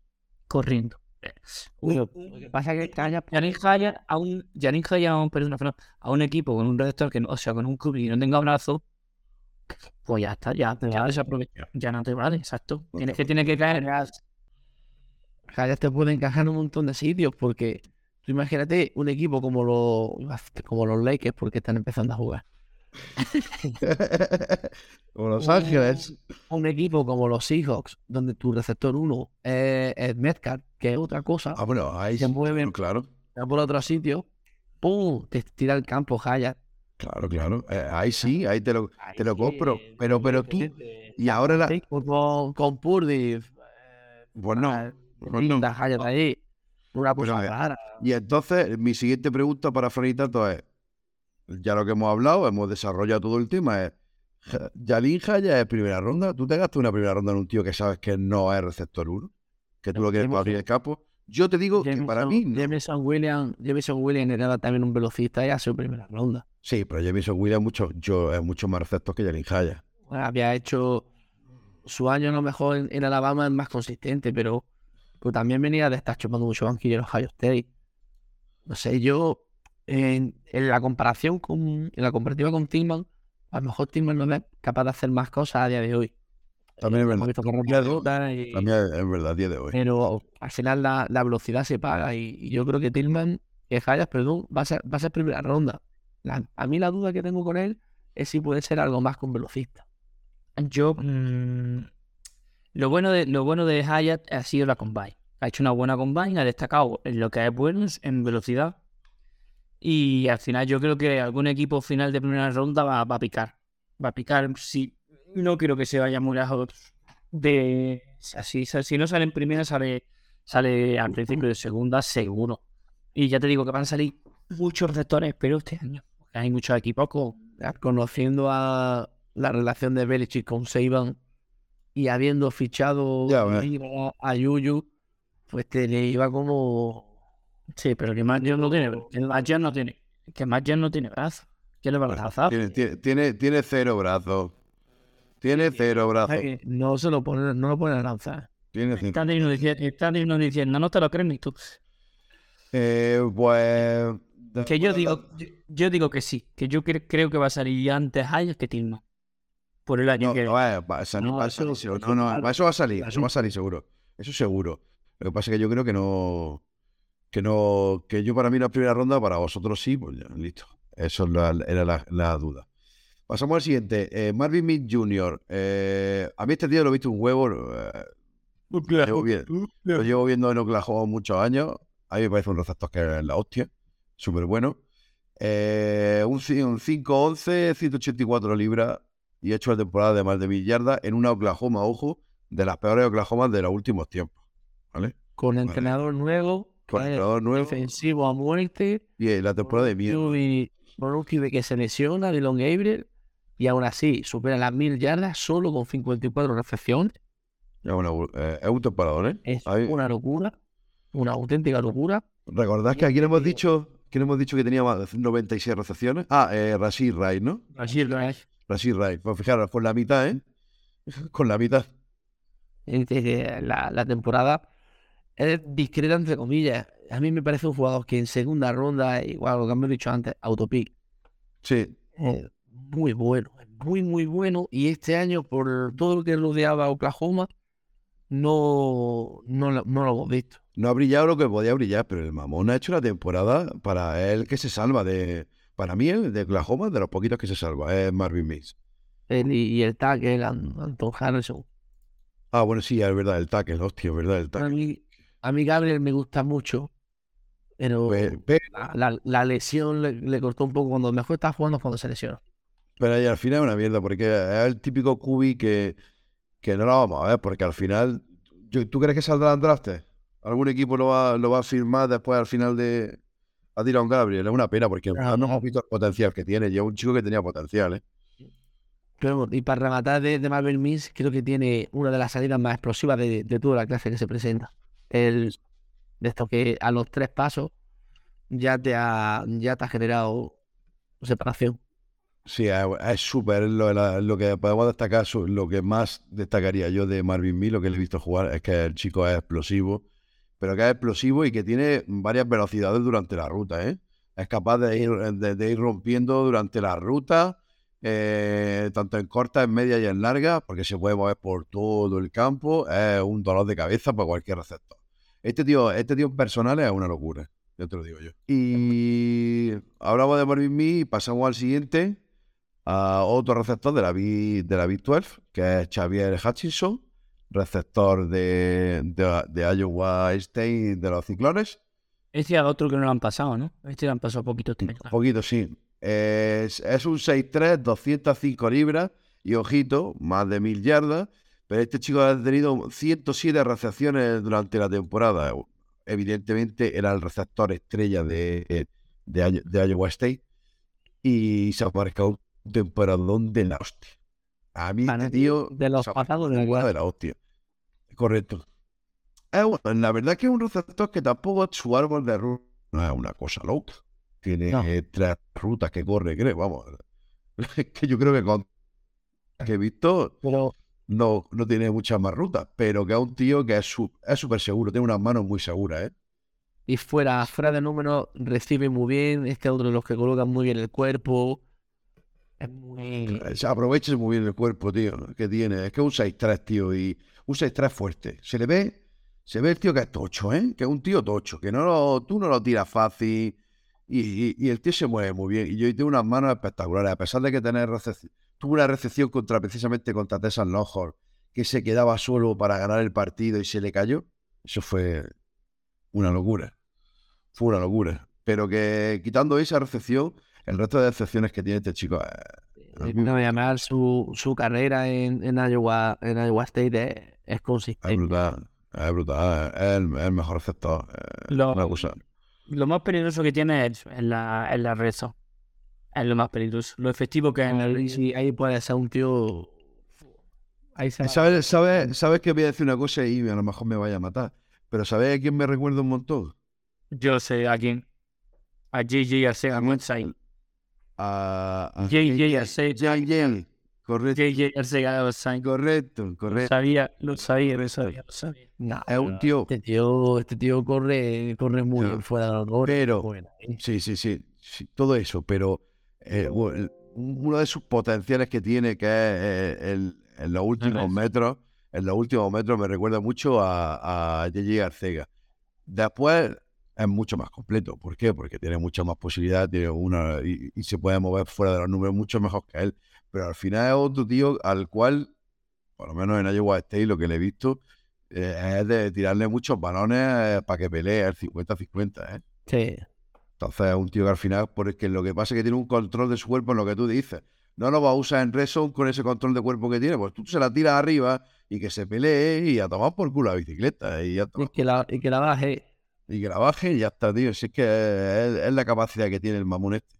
corriendo. Lo que pasa es que Jalin Haya a un, Jalin Haya a un, perdón, a un equipo con un receptor que no, o sea, con un club y no tenga brazo, pues ya está, ya, ya desaprovecha, ya no te vale, exacto. No Tienes te que, tiene que caer Calla te puede encajar en un montón de sitios porque tú imagínate un equipo como los como los Lakers porque están empezando a jugar. *laughs* Como Los Ángeles. Un equipo como los Seahawks donde tu receptor uno es, es Metcalf, que es otra cosa, Ah, bueno, ahí se mueven claro, va por otro sitio, ¡pum! Te tira el campo, Hayat. Claro, claro. Eh, ahí sí, ahí te lo, Ahí te lo compro. eh, Pero, pero tú, diferente. y ahora la. Con, con Purdy, eh, Pues ah, pues ahí. Una Pues cosa ver, rara. Y entonces, mi siguiente pregunta para Franitato es: ya lo que hemos hablado, hemos desarrollado todo el tema, es. Ja- Yalin Haya es primera ronda. ¿Tú te gastas una primera ronda en un tío que sabes que no es receptor 1? Que tú lo quieres para abrir el campo. Yo te digo que para mí. no. Jameson Williams, Jameson Williams era también un velocista y a su primera ronda. Sí, pero Jameson Williams mucho, yo, es mucho más receptor que Yalin Haya. Bueno, había hecho su año a lo mejor en, en Alabama es más consistente, pero, pero también venía de estar chupando mucho banquillo en Ohio State. No sé, yo en, en la comparación con, en la comparativa con Tillman, a lo mejor Tillman no es capaz de hacer más cosas a día de hoy. También es verdad. visto correr Día de hoy. pelotas y- También es, verdad, día de hoy. pero al final la, la velocidad se paga y, y yo creo que Tillman, que Hayas, perdón, va a ser, va a ser primera ronda. La- a mí la duda que tengo con él es si puede ser algo más un velocista. Yo. mm, lo, bueno de, lo bueno de Hyatt ha sido la combine. Ha hecho una buena combine, ha destacado en lo que es bueno, en velocidad. Y al final yo creo que algún equipo final de primera ronda va, va a picar. Va a picar. Si, no quiero que se vaya muy lejos de. Así, si no sale en primera, sale, sale al principio de segunda, seguro. Y ya te digo que van a salir muchos receptores, pero este año. Hay muchos equipos con. Conociendo a la relación de Belichick con Saban y habiendo fichado Ya, a, Yuyu, pues te le iba como... Sí, pero que Jones no tiene. Jones no tiene. Que Jones no tiene brazo. ¿Qué le va a lanzar? Tiene, tiene, tiene, tiene cero brazos. Tiene cero brazos. No se lo pone, no lo pone a lanzar. Tiene cinco. Está diciendo, diciendo, no te lo crees ni tú. Eh, pues. Que yo digo, yo, yo digo que sí, que yo cre- creo que va a salir antes Hayes que Tillman. Por el año No, que no, eh, va No, va eso- No, eso va a salir, eso va a salir seguro. Eso seguro. Lo que pasa es que yo creo que no. Que no. Que yo para mí es primera ronda, para vosotros sí, pues ya, listo. Eso es la- era la, la duda. Pasamos al siguiente. Eh, Marvin Mick Jr. Eh, a mí este tío lo he visto un huevo. eh, llevo bien- lo llevo viendo en Oklahoma muchos años. A mí me parece un receptor que es la hostia. Súper bueno. Eh, un, un 5'11, 184 libras y ha hecho la temporada de más de mil yardas en una Oklahoma, ojo, de las peores Oklahomas de los últimos tiempos. ¿Vale? Con Vale. entrenador nuevo, Con entrenador nuevo defensivo a muerte. y la temporada de miedo. Por un que se lesiona, Dylan Gabriel, y aún así supera las mil yardas solo con 54 recepciones. Es, una- eh, es un temporador, ¿eh? Es Ahí- una locura, una auténtica locura. ¿Recordás que aquí le hemos dicho, que le hemos dicho que tenía más de 96 recepciones? Ah, eh, Rashid Rice, ¿no? Lo es. Rashid Rice. Pues fijaros, *laughs* con la mitad, ¿eh? Con la mitad. La, la temporada es discreta, entre comillas. A mí me parece un jugador que en segunda ronda, igual lo que hemos dicho antes, autopic, Sí, es muy bueno, es muy, muy bueno. Y este año, por todo lo que rodeaba a Oklahoma, no, no, lo- no lo hemos visto. no ha brillado lo que podía brillar, pero el mamón ha hecho una temporada para él que se salva de... Para mí, el de Oklahoma, de los poquitos que se salva, es Marvin Mills. Él y, el tackle, An- Anton Harrison. Ah, bueno, sí, es verdad, el tackle, hostia, es verdad, el A tackle. mí, a mí Gabriel me gusta mucho, pero Pues, la, la- la lesión le, le cortó un poco cuando mejor estaba jugando cuando se lesionó. Pero al final es una mierda, porque es el típico cubi que, que no lo vamos a ver, porque al final. yo- ¿Tú crees que saldrá Andraste? ¿Algún equipo lo va, lo va a firmar después al final de. a Dylan Gabriel? Es una pena, porque no hemos visto el potencial que tiene. Y es un chico que tenía potencial, ¿eh? Pero, y para rematar de, de Marvin Mills, creo que tiene una de las salidas más explosivas de, de toda la clase que se presenta. El, de esto que a los tres pasos ya te ha, ya te ha generado separación. Sí, es es súper lo, lo que podemos destacar, lo que más destacaría yo de Marvin Mill, lo que le he visto jugar, es que el chico es explosivo, pero que es explosivo y que tiene varias velocidades durante la ruta, ¿eh? Es capaz de ir, de, ir rompiendo durante la ruta, eh, tanto en corta, en media y en larga, porque se puede mover por todo el campo, es un dolor de cabeza para cualquier receptor. Este tío, este tío personal es una locura, ya te lo digo yo. Y hablamos de Marvin Mill y pasamos al siguiente, a otro receptor de la, Big, de la Big 12, que es Xavier Hutchinson, receptor de, de, de Iowa State de los Ciclones. Este era otro que no lo han pasado, ¿no? Este lo han pasado poquito. Un poquito, sí. Es, es un 6'3, 205 libras y ojito, más de mil yardas. Pero este chico ha tenido 107 recepciones durante la temporada. Evidentemente era el receptor estrella de, de, de Iowa State. Y se ha marcado temporadón de la hostia. A mí, Para este mí, tío. de los patados de la de la hostia. Correcto. Es un- la verdad que es un receptor que tampoco su árbol de ruta no es una cosa loca. Tiene No. eh, tres rutas que corre, creo, vamos. *laughs* Es que yo creo que con que he visto Pero no, no tiene muchas más rutas, pero que es un tío que es su- es súper seguro, tiene unas manos muy seguras, ¿eh? y fuera, fuera de números, recibe muy bien. Este es otro de los que colocan muy bien el cuerpo. Es muy. Se aprovecha muy bien el cuerpo, tío, que tiene. Es que un 6'3, tío, y un 6'3 fuerte. Se le ve, se ve el tío que es tocho, ¿eh? Que es un tío tocho, que no lo, tú no lo tiras fácil. Y, y- el tío se mueve muy bien. Y yo tiene unas manos espectaculares. A pesar de que tener tuvo una recepción contra, precisamente contra Texas Longhorn, que se quedaba solo para ganar el partido y se le cayó. Eso fue una locura. Fue una locura. Pero que quitando esa recepción, el resto de decepciones que tiene este chico es, No voy a llamar su, su carrera en, en, Iowa, en Iowa State es, es Es consistente. brutal, es brutal, es el, es el mejor receptor. eh, Lo, más peligroso que tiene es en la, en la. Es lo más peligroso. Lo efectivo que es en el. Ahí, puede ser un tío. Ahí se va. ¿Sabes, sabes, sabes que voy a decir una cosa y a lo mejor me vaya a matar? Pero ¿sabes a quién me recuerda un montón? Yo sé a quién. A JJ Arcega Website. A, a JJ Arcega. JJ, correcto, JJ Arcega Website. correcto, Lo correcto. sabía, lo sabía, lo sabía, lo sabía. No, Es un tío, Este tío, este tío corre, corre muy bien fuera de los goles. Pero- ahí. sí, sí, sí, sí, todo eso, pero eh, uno de sus potenciales que tiene, que es eh, el- en los últimos metros, en los últimos metros me recuerda mucho a, a JJ Arcega. Después es mucho más completo. ¿Por qué? Porque tiene mucha más posibilidad, tiene una y, y se puede mover fuera de los números mucho mejor que él. Pero al final es otro tío al cual, por lo menos en Iowa State, lo que le he visto eh, es de tirarle muchos balones para que pelee el 50-50. ¿eh? Sí. Entonces es un tío que al final, porque lo que pasa es que tiene un control de su cuerpo en lo que tú dices. No lo va a usar en Reson con ese control de cuerpo que tiene, pues tú se la tiras arriba y que se pelee y a tomar por culo la bicicleta. Y ya está. Y que la, y que la baje. Y que la baje y ya está, tío. Si es que es, es la capacidad que tiene el mamón este.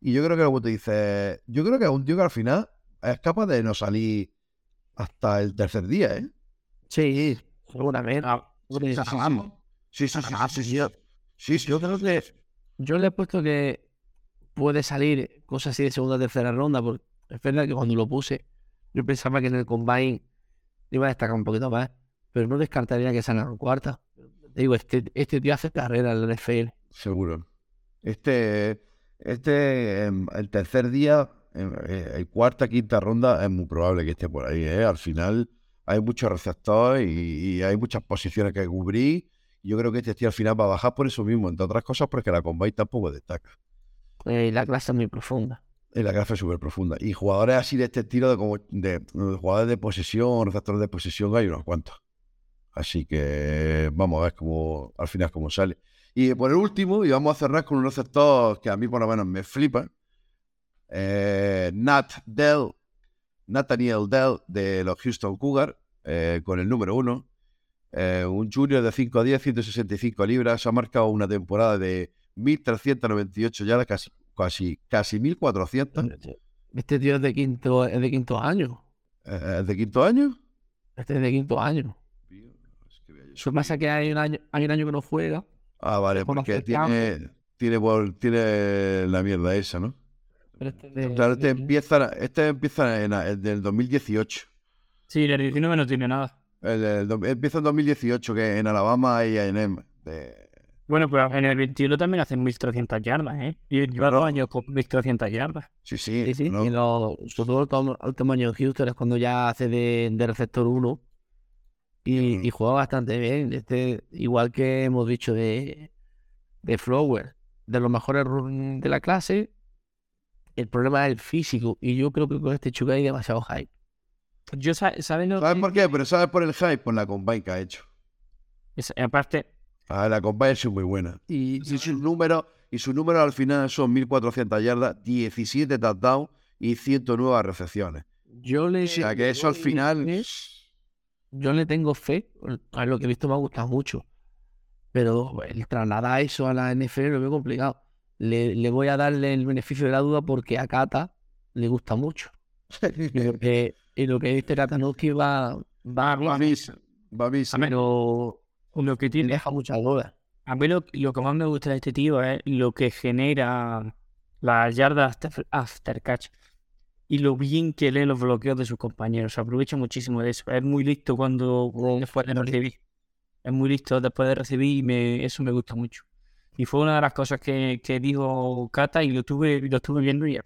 Y yo creo que luego te dice, yo creo que es un tío que al final es capaz de no salir hasta el tercer día, ¿eh? Sí, seguramente. Ah, Sí, sí, sí. vamos. Sí, sí, sí, sí, sí. Sí, sí, Yo creo que yo le he puesto que puede salir cosas así de segunda o tercera ronda, porque es verdad que cuando lo puse, yo pensaba que en el combine iba a destacar un poquito más, pero no descartaría que salga en cuarta. Digo, este, este tío hace carrera en la NFL. Seguro. Este, este, em, el tercer día, em, eh, el cuarta, quinta ronda, es muy probable que esté por ahí, ¿eh? Al final hay muchos receptores y, y hay muchas posiciones que cubrir. Yo creo que este tío al final va a bajar por eso mismo, entre otras cosas porque la combine tampoco destaca. Eh, la clase es muy profunda. Y la grafa es súper profunda. Y jugadores así de este estilo, de, como, de, de jugadores de posesión, receptores de posesión, hay unos cuantos. Así que vamos a ver cómo, al final cómo sale. Y por el último, y vamos a cerrar con un receptor que a mí por lo menos me flipa. Eh, Nat Dell, Nathaniel Dell de los Houston Cougars, eh, con el número uno. Eh, un junior de 5 a 10, 165 libras. Ha marcado una temporada de 1.398 yardas, casi, casi, casi 1.400. Este tío es de quinto, es de quinto año. Eh, ¿Es de quinto año? Este es de quinto año. Que pasa que hay un año, hay un año que no juega. Ah, vale, porque los tiene, tiene, la mierda esa, ¿no? Pero este de- Claro, este de- empieza, este empieza en el del 2018. Sí, el 19 no tiene nada. El del do- empieza en 2018, que en Alabama y A&M. de- Bueno, pues en el 21 también hacen 1300 yardas, ¿eh? Y lleva dos años con 1300 yardas. Sí, sí. Sí, sí. ¿no? Y lo, sobre todo el el tamaño de Houston es cuando ya hace de, de receptor 1 y, Mm. y juega bastante bien. Este, igual que hemos dicho de, de Flower, de los mejores run de la clase. El problema es el físico. Y yo creo que con este Chuka hay demasiado hype. Yo, sa- ¿sabes lo ¿Sabes que- por qué? Pero ¿sabes por el hype? Por la combine que ha hecho. es- aparte, Ah, la combine es muy buena. Y, y sus números, y sus números al final son 1.400 yardas, 17 touchdowns y 109 recepciones. Yo le, O sea que eso al final... Yo le tengo fe. A lo que he visto me ha gustado mucho. Pero el trasladar eso a la NFL lo veo complicado. Le, le voy a darle el beneficio de la duda porque a Kata le gusta mucho. Y lo que, y lo que dice Katanowski va, va Va a misa. Va a misa. pero lo que le tiene. deja muchas dudas. A mí lo, lo que más me gusta de este tío es lo que genera las yardas after, after catch y lo bien que lee los bloqueos de sus compañeros. Aprovecha muchísimo de eso. Es muy listo cuando después de recibir. Es muy listo después de recibir y me, eso me gusta mucho. Y fue una de las cosas que, que dijo Kata y lo estuve, lo estuve viendo y.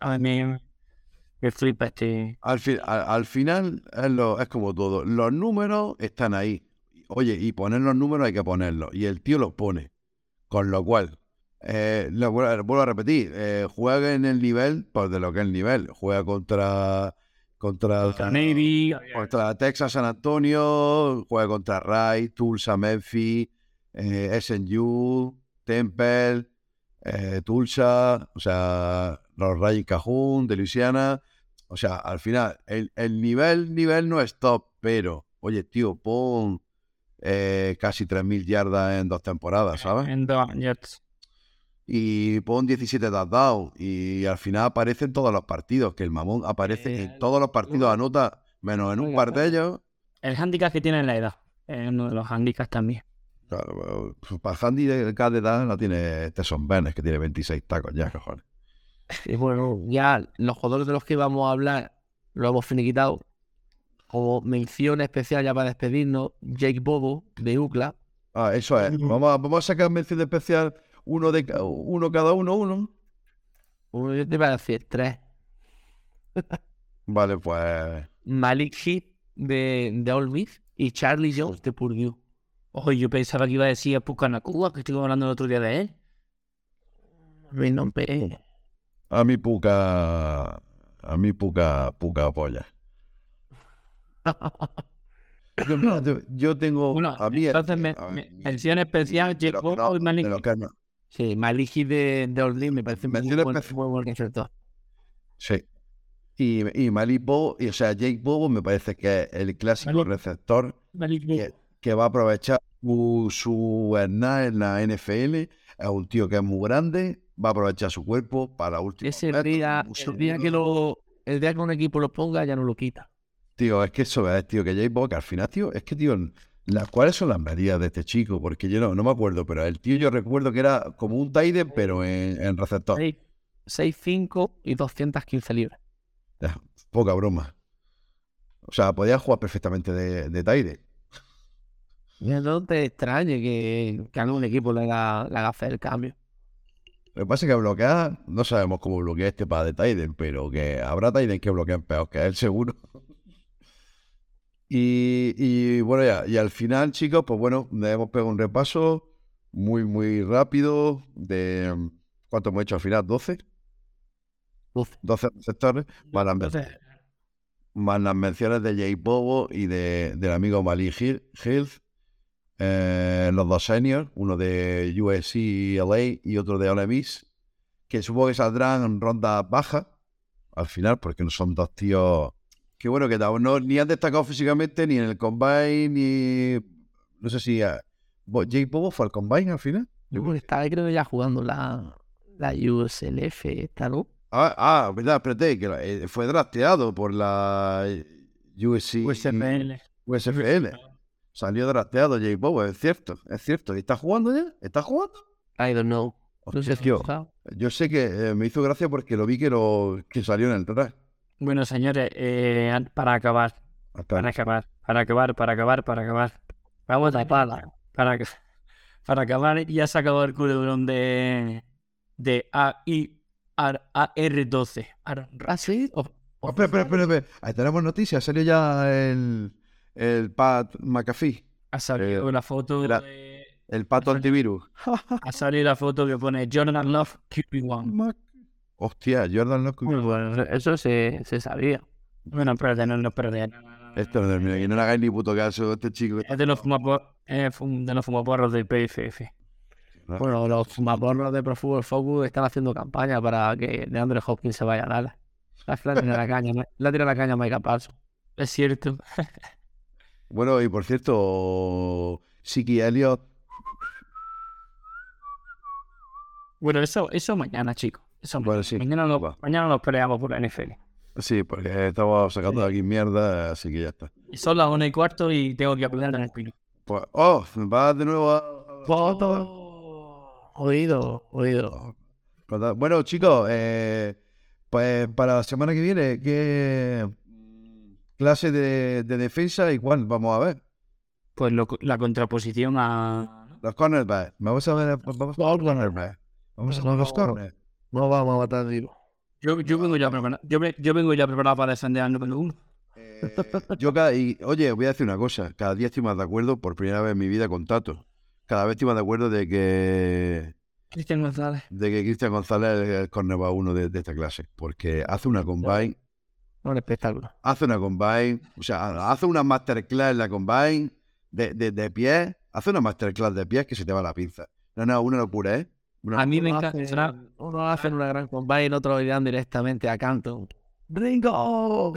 A me, me flipa este. Al, fi- al, al final es, lo- es como todo. Los números están ahí. Oye, y poner los números hay que ponerlos. Y el tío los pone. Con lo cual, eh, lo vuelvo, vuelvo a repetir, eh, juega en el nivel, pues de lo que es el nivel. Juega contra contra, Contra Navy. contra Texas San Antonio, juega contra Rice, Tulsa, Memphis, eh, SNU, Temple, eh, Tulsa, o sea, los Cajun de Luisiana. O sea, al final, el, el nivel, nivel no es top, pero, oye, tío, pon eh, casi 3.000 yardas en dos temporadas, ¿sabes? En dos Jets. Y pon 17 touchdowns. Y al final aparece en todos los partidos, que el mamón aparece Eh, en todos los partidos, anota, menos en un par de ellos. El handicap que tiene en la edad. Es uno de los handicaps también. Claro, pues, para Handy de cada edad la tiene este son Benes, que tiene 26 tacos ya, cojones. Y bueno, ya los jugadores de los que vamos a hablar lo hemos finiquitado. Como mención especial ya para despedirnos, Jake Bobo de UCLA. Ah, eso es. Vamos a, vamos a sacar mención especial uno de uno cada uno, uno. Uno yo te iba a decir tres. Vale, pues. Malik Heath de, de Ole Miss y Charlie Jones de Purdue. Oye, yo pensaba que iba a decir a Pucanacuba, que estuve hablando el otro día de él. Mi nombre A mí puca. A mí puca, puca polla. *laughs* Yo, tengo. Bueno, a mí, entonces me- a me- mí- mención especial, Bobo no- y Malik que no. Sí, Malik Heath de, de Miss me parece muy buen, especial. muy buen receptor. Sí. Y, y Malik Bobo, y, o sea, Jake Bobo me parece que es el clásico Malik- receptor Malik Bobo. que, que va a aprovechar su, su en la NFL. Es un tío que es muy grande, va a aprovechar su cuerpo para último. Ese día, el día que lo, el día que un equipo lo ponga, ya no lo quita. Tío, es que eso es, tío, que Jay Bock al final, tío, es que, tío, las, ¿cuáles son las medidas de este chico? Porque yo no, no me acuerdo, pero el tío yo recuerdo que era como un Tiden, pero en, en receptor. 6'5 y 215 libras. Ya, poca broma. O sea, podía jugar perfectamente de, de Tide. No te extrañe que, que algún equipo le haga, le haga hacer el cambio. Lo que pasa es que bloquea, no sabemos cómo bloquea este para de Tiden, pero que habrá Tiden que bloquean peor que él, seguro. Y, y, bueno, ya, y al final, chicos, pues bueno, le hemos pegado un repaso muy, muy rápido de cuánto hemos hecho al final, 12. 12 sectores, más las, menciones, más las menciones de Jay Bobo y de, del amigo Malik Hill, eh, los dos seniors, uno de USC LA y otro de Ole Miss, que supongo que saldrán en rondas bajas al final, porque no son dos tíos que bueno que no, ni han destacado físicamente ni en el combine, ni no sé si uh, Jay Bobo fue al combine al final. Yo creo que estaba creo ya jugando la, la USLF, esta, ¿no? Ah, ah, verdad, espérate, que eh, fue drafteado por la USC, USFL. USFL. Salió drafteado Jay Bobo, es cierto, es cierto. ¿Y está jugando ya? ¿Está jugando? I don't know. No sé yo, yo sé que eh, me hizo gracia porque lo vi que, lo, que salió en el draft. Bueno, señores, eh, para acabar, para acabar, para acabar, para acabar, para acabar. Vamos a para, para, para acabar, ya se acabó el culebrón de, de AI AR12. ¿Ah, sí? Oh, espera, espera, espera, espera. Ahí tenemos noticias. Salió ya el, el Pat McAfee. Ha salido Eh, la foto era- de- El pato antivirus. Ha salido la foto que pone Jordan Love QB1. Hostia, Jordan no Bueno, bueno, eso se, se sabía. Bueno, espérate, no, no, no. Esto no termina. Que no le hagáis ni puto caso a este chico. Es de los fumaporros, de los fumaporros del PFF. Bueno, los fumaporros de Pro Football Focus están haciendo campaña para que DeAndre Hopkins se vaya a Dallas. La tira la caña, la tira la caña a Micah Parsons. Es cierto. *laughs* Bueno, y por cierto, Siki Elliott. Bueno, eso, eso mañana, chicos. Eso Bueno, mañana. sí. Mañana, mañana nos peleamos por la NFL. Sí, porque estamos sacando de aquí mierda, así que ya está. Y son las una y cuarto y tengo que aprender en el pino. Pues, oh, va de nuevo a. Oído, oído. Cuando- Bueno, chicos, eh, pues para la semana que viene, ¿qué clase de, de defensa y cuál vamos a ver? Pues lo- la contraposición a. Los cornerbacks. Vamos a ver, vamos a ver los cornerbacks. Vamos a ver los corners. No vamos a matar tiro. Yo, yo vengo ya preparado. Yo, yo vengo ya preparado para defender al número uno. Eh, yo cada, y, oye, voy a decir una cosa. Cada día estoy más de acuerdo, por primera vez en mi vida, con Tato. Cada vez estoy más de acuerdo de que Cristian González. de que Cristian González es el cornerback uno de, de esta clase. Porque hace una combine, Un espectáculo. hace una combine, o sea, hace una masterclass en la combine de, de, de pies, hace una masterclass de pies que se te va la pinza. No, no, una locura, ¿eh? Una- A mí me encanta. Uno hace una gran combine, otro irán directamente a Canton. ¡Ringo!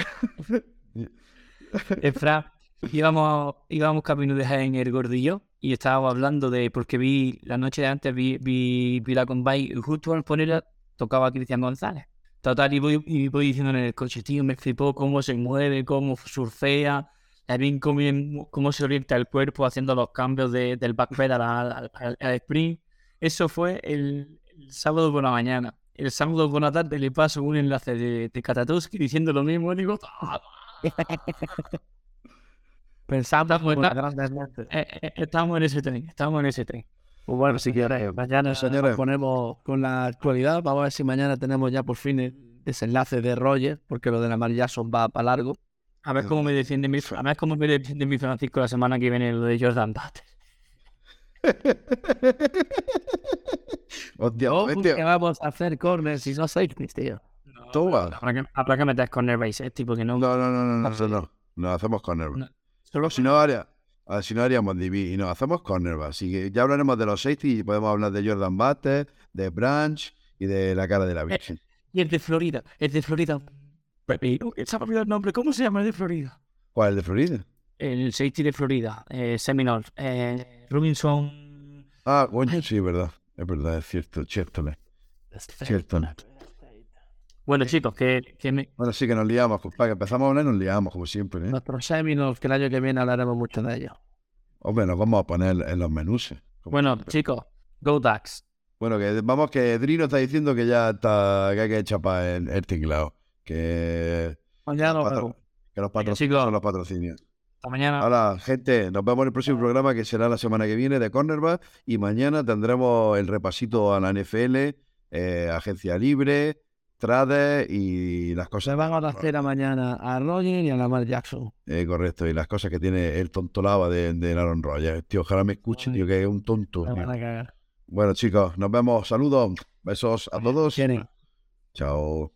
*laughs* Efra, íbamos, íbamos camino de Jaén el gordillo y estábamos hablando de, porque vi la noche de antes, vi, vi, vi la combine y justo al ponerla tocaba a Cristian González. Total, y voy, y voy diciendo en el coche, tío, me flipó cómo se mueve, cómo surfea, también cómo, cómo se orienta el cuerpo haciendo los cambios de- del backpedal al, al, al- al sprint. Eso fue el, el sábado por la mañana. El sábado por la tarde le paso un enlace de, de diciendo lo mismo. Digo, "Ah, Pensamos Estamos en grandes mentes. Eh, eh, estamos en ese tren, estamos en ese tren. Pues bueno, si quieres, mañana Señores. nos ponemos con la actualidad. Vamos a ver si mañana tenemos ya por fin el desenlace de Roger, porque lo de la Mar Jackson va para largo. A ver cómo me defiende mi, a ver cómo me defiende mi Francisco la semana que viene lo de Jordan Bates. Hostia, Oh, ¿Qué vamos a hacer corners si no safeties, tío? toma. Habrá que, habrá que meter con base, eh, tipo que no. No, no, no, no, no, no, no. Nos hacemos cornerback. No. Solo Si no, haría, si no haríamos DB y nos hacemos cornerback. Así que ya hablaremos de los safety y podemos hablar de Jordan Bates, de Branch y de la cara de la Virgen. Y el de Florida, el de Florida. Pepino, que se me ha olvidado el nombre. ¿Cómo se llama el de Florida? ¿Cuál es el de Florida? El safety de Florida, eh, Seminole, eh, Robinson. Ah, coño, sí, verdad. Es verdad, es cierto. Cierto. Cierto. Bueno, chicos, que, que me- Bueno, sí que nos liamos, compadre. Que empezamos a hablar y nos liamos, como siempre. ¿eh? Nuestros Seminoles, que el año que viene hablaremos mucho de ellos. Hombre, nos vamos a poner en los menús. ¿eh? Bueno, siempre. chicos, Go Dax. Bueno, que vamos, que Drino está diciendo que ya está, que hay que chapar el, el tinglado. Que, Mañana nos patro- vemos. que los patrocinios son los patrocinios. Hasta mañana. Ahora, gente, nos vemos en el próximo programa que será la semana que viene de Cornerback y mañana tendremos el repasito a la NFL, eh, agencia libre, trades y las Se cosas. van a la cera mañana a Roger y a Lamar Jackson. Eh, correcto, y las cosas que tiene el tonto lava de, de Aaron Rodgers. Tío, ojalá me escuchen, tío, que es un tonto. Me van a cagar. Bueno, chicos, nos vemos. Saludos. Besos a todos. Tienen. Chao.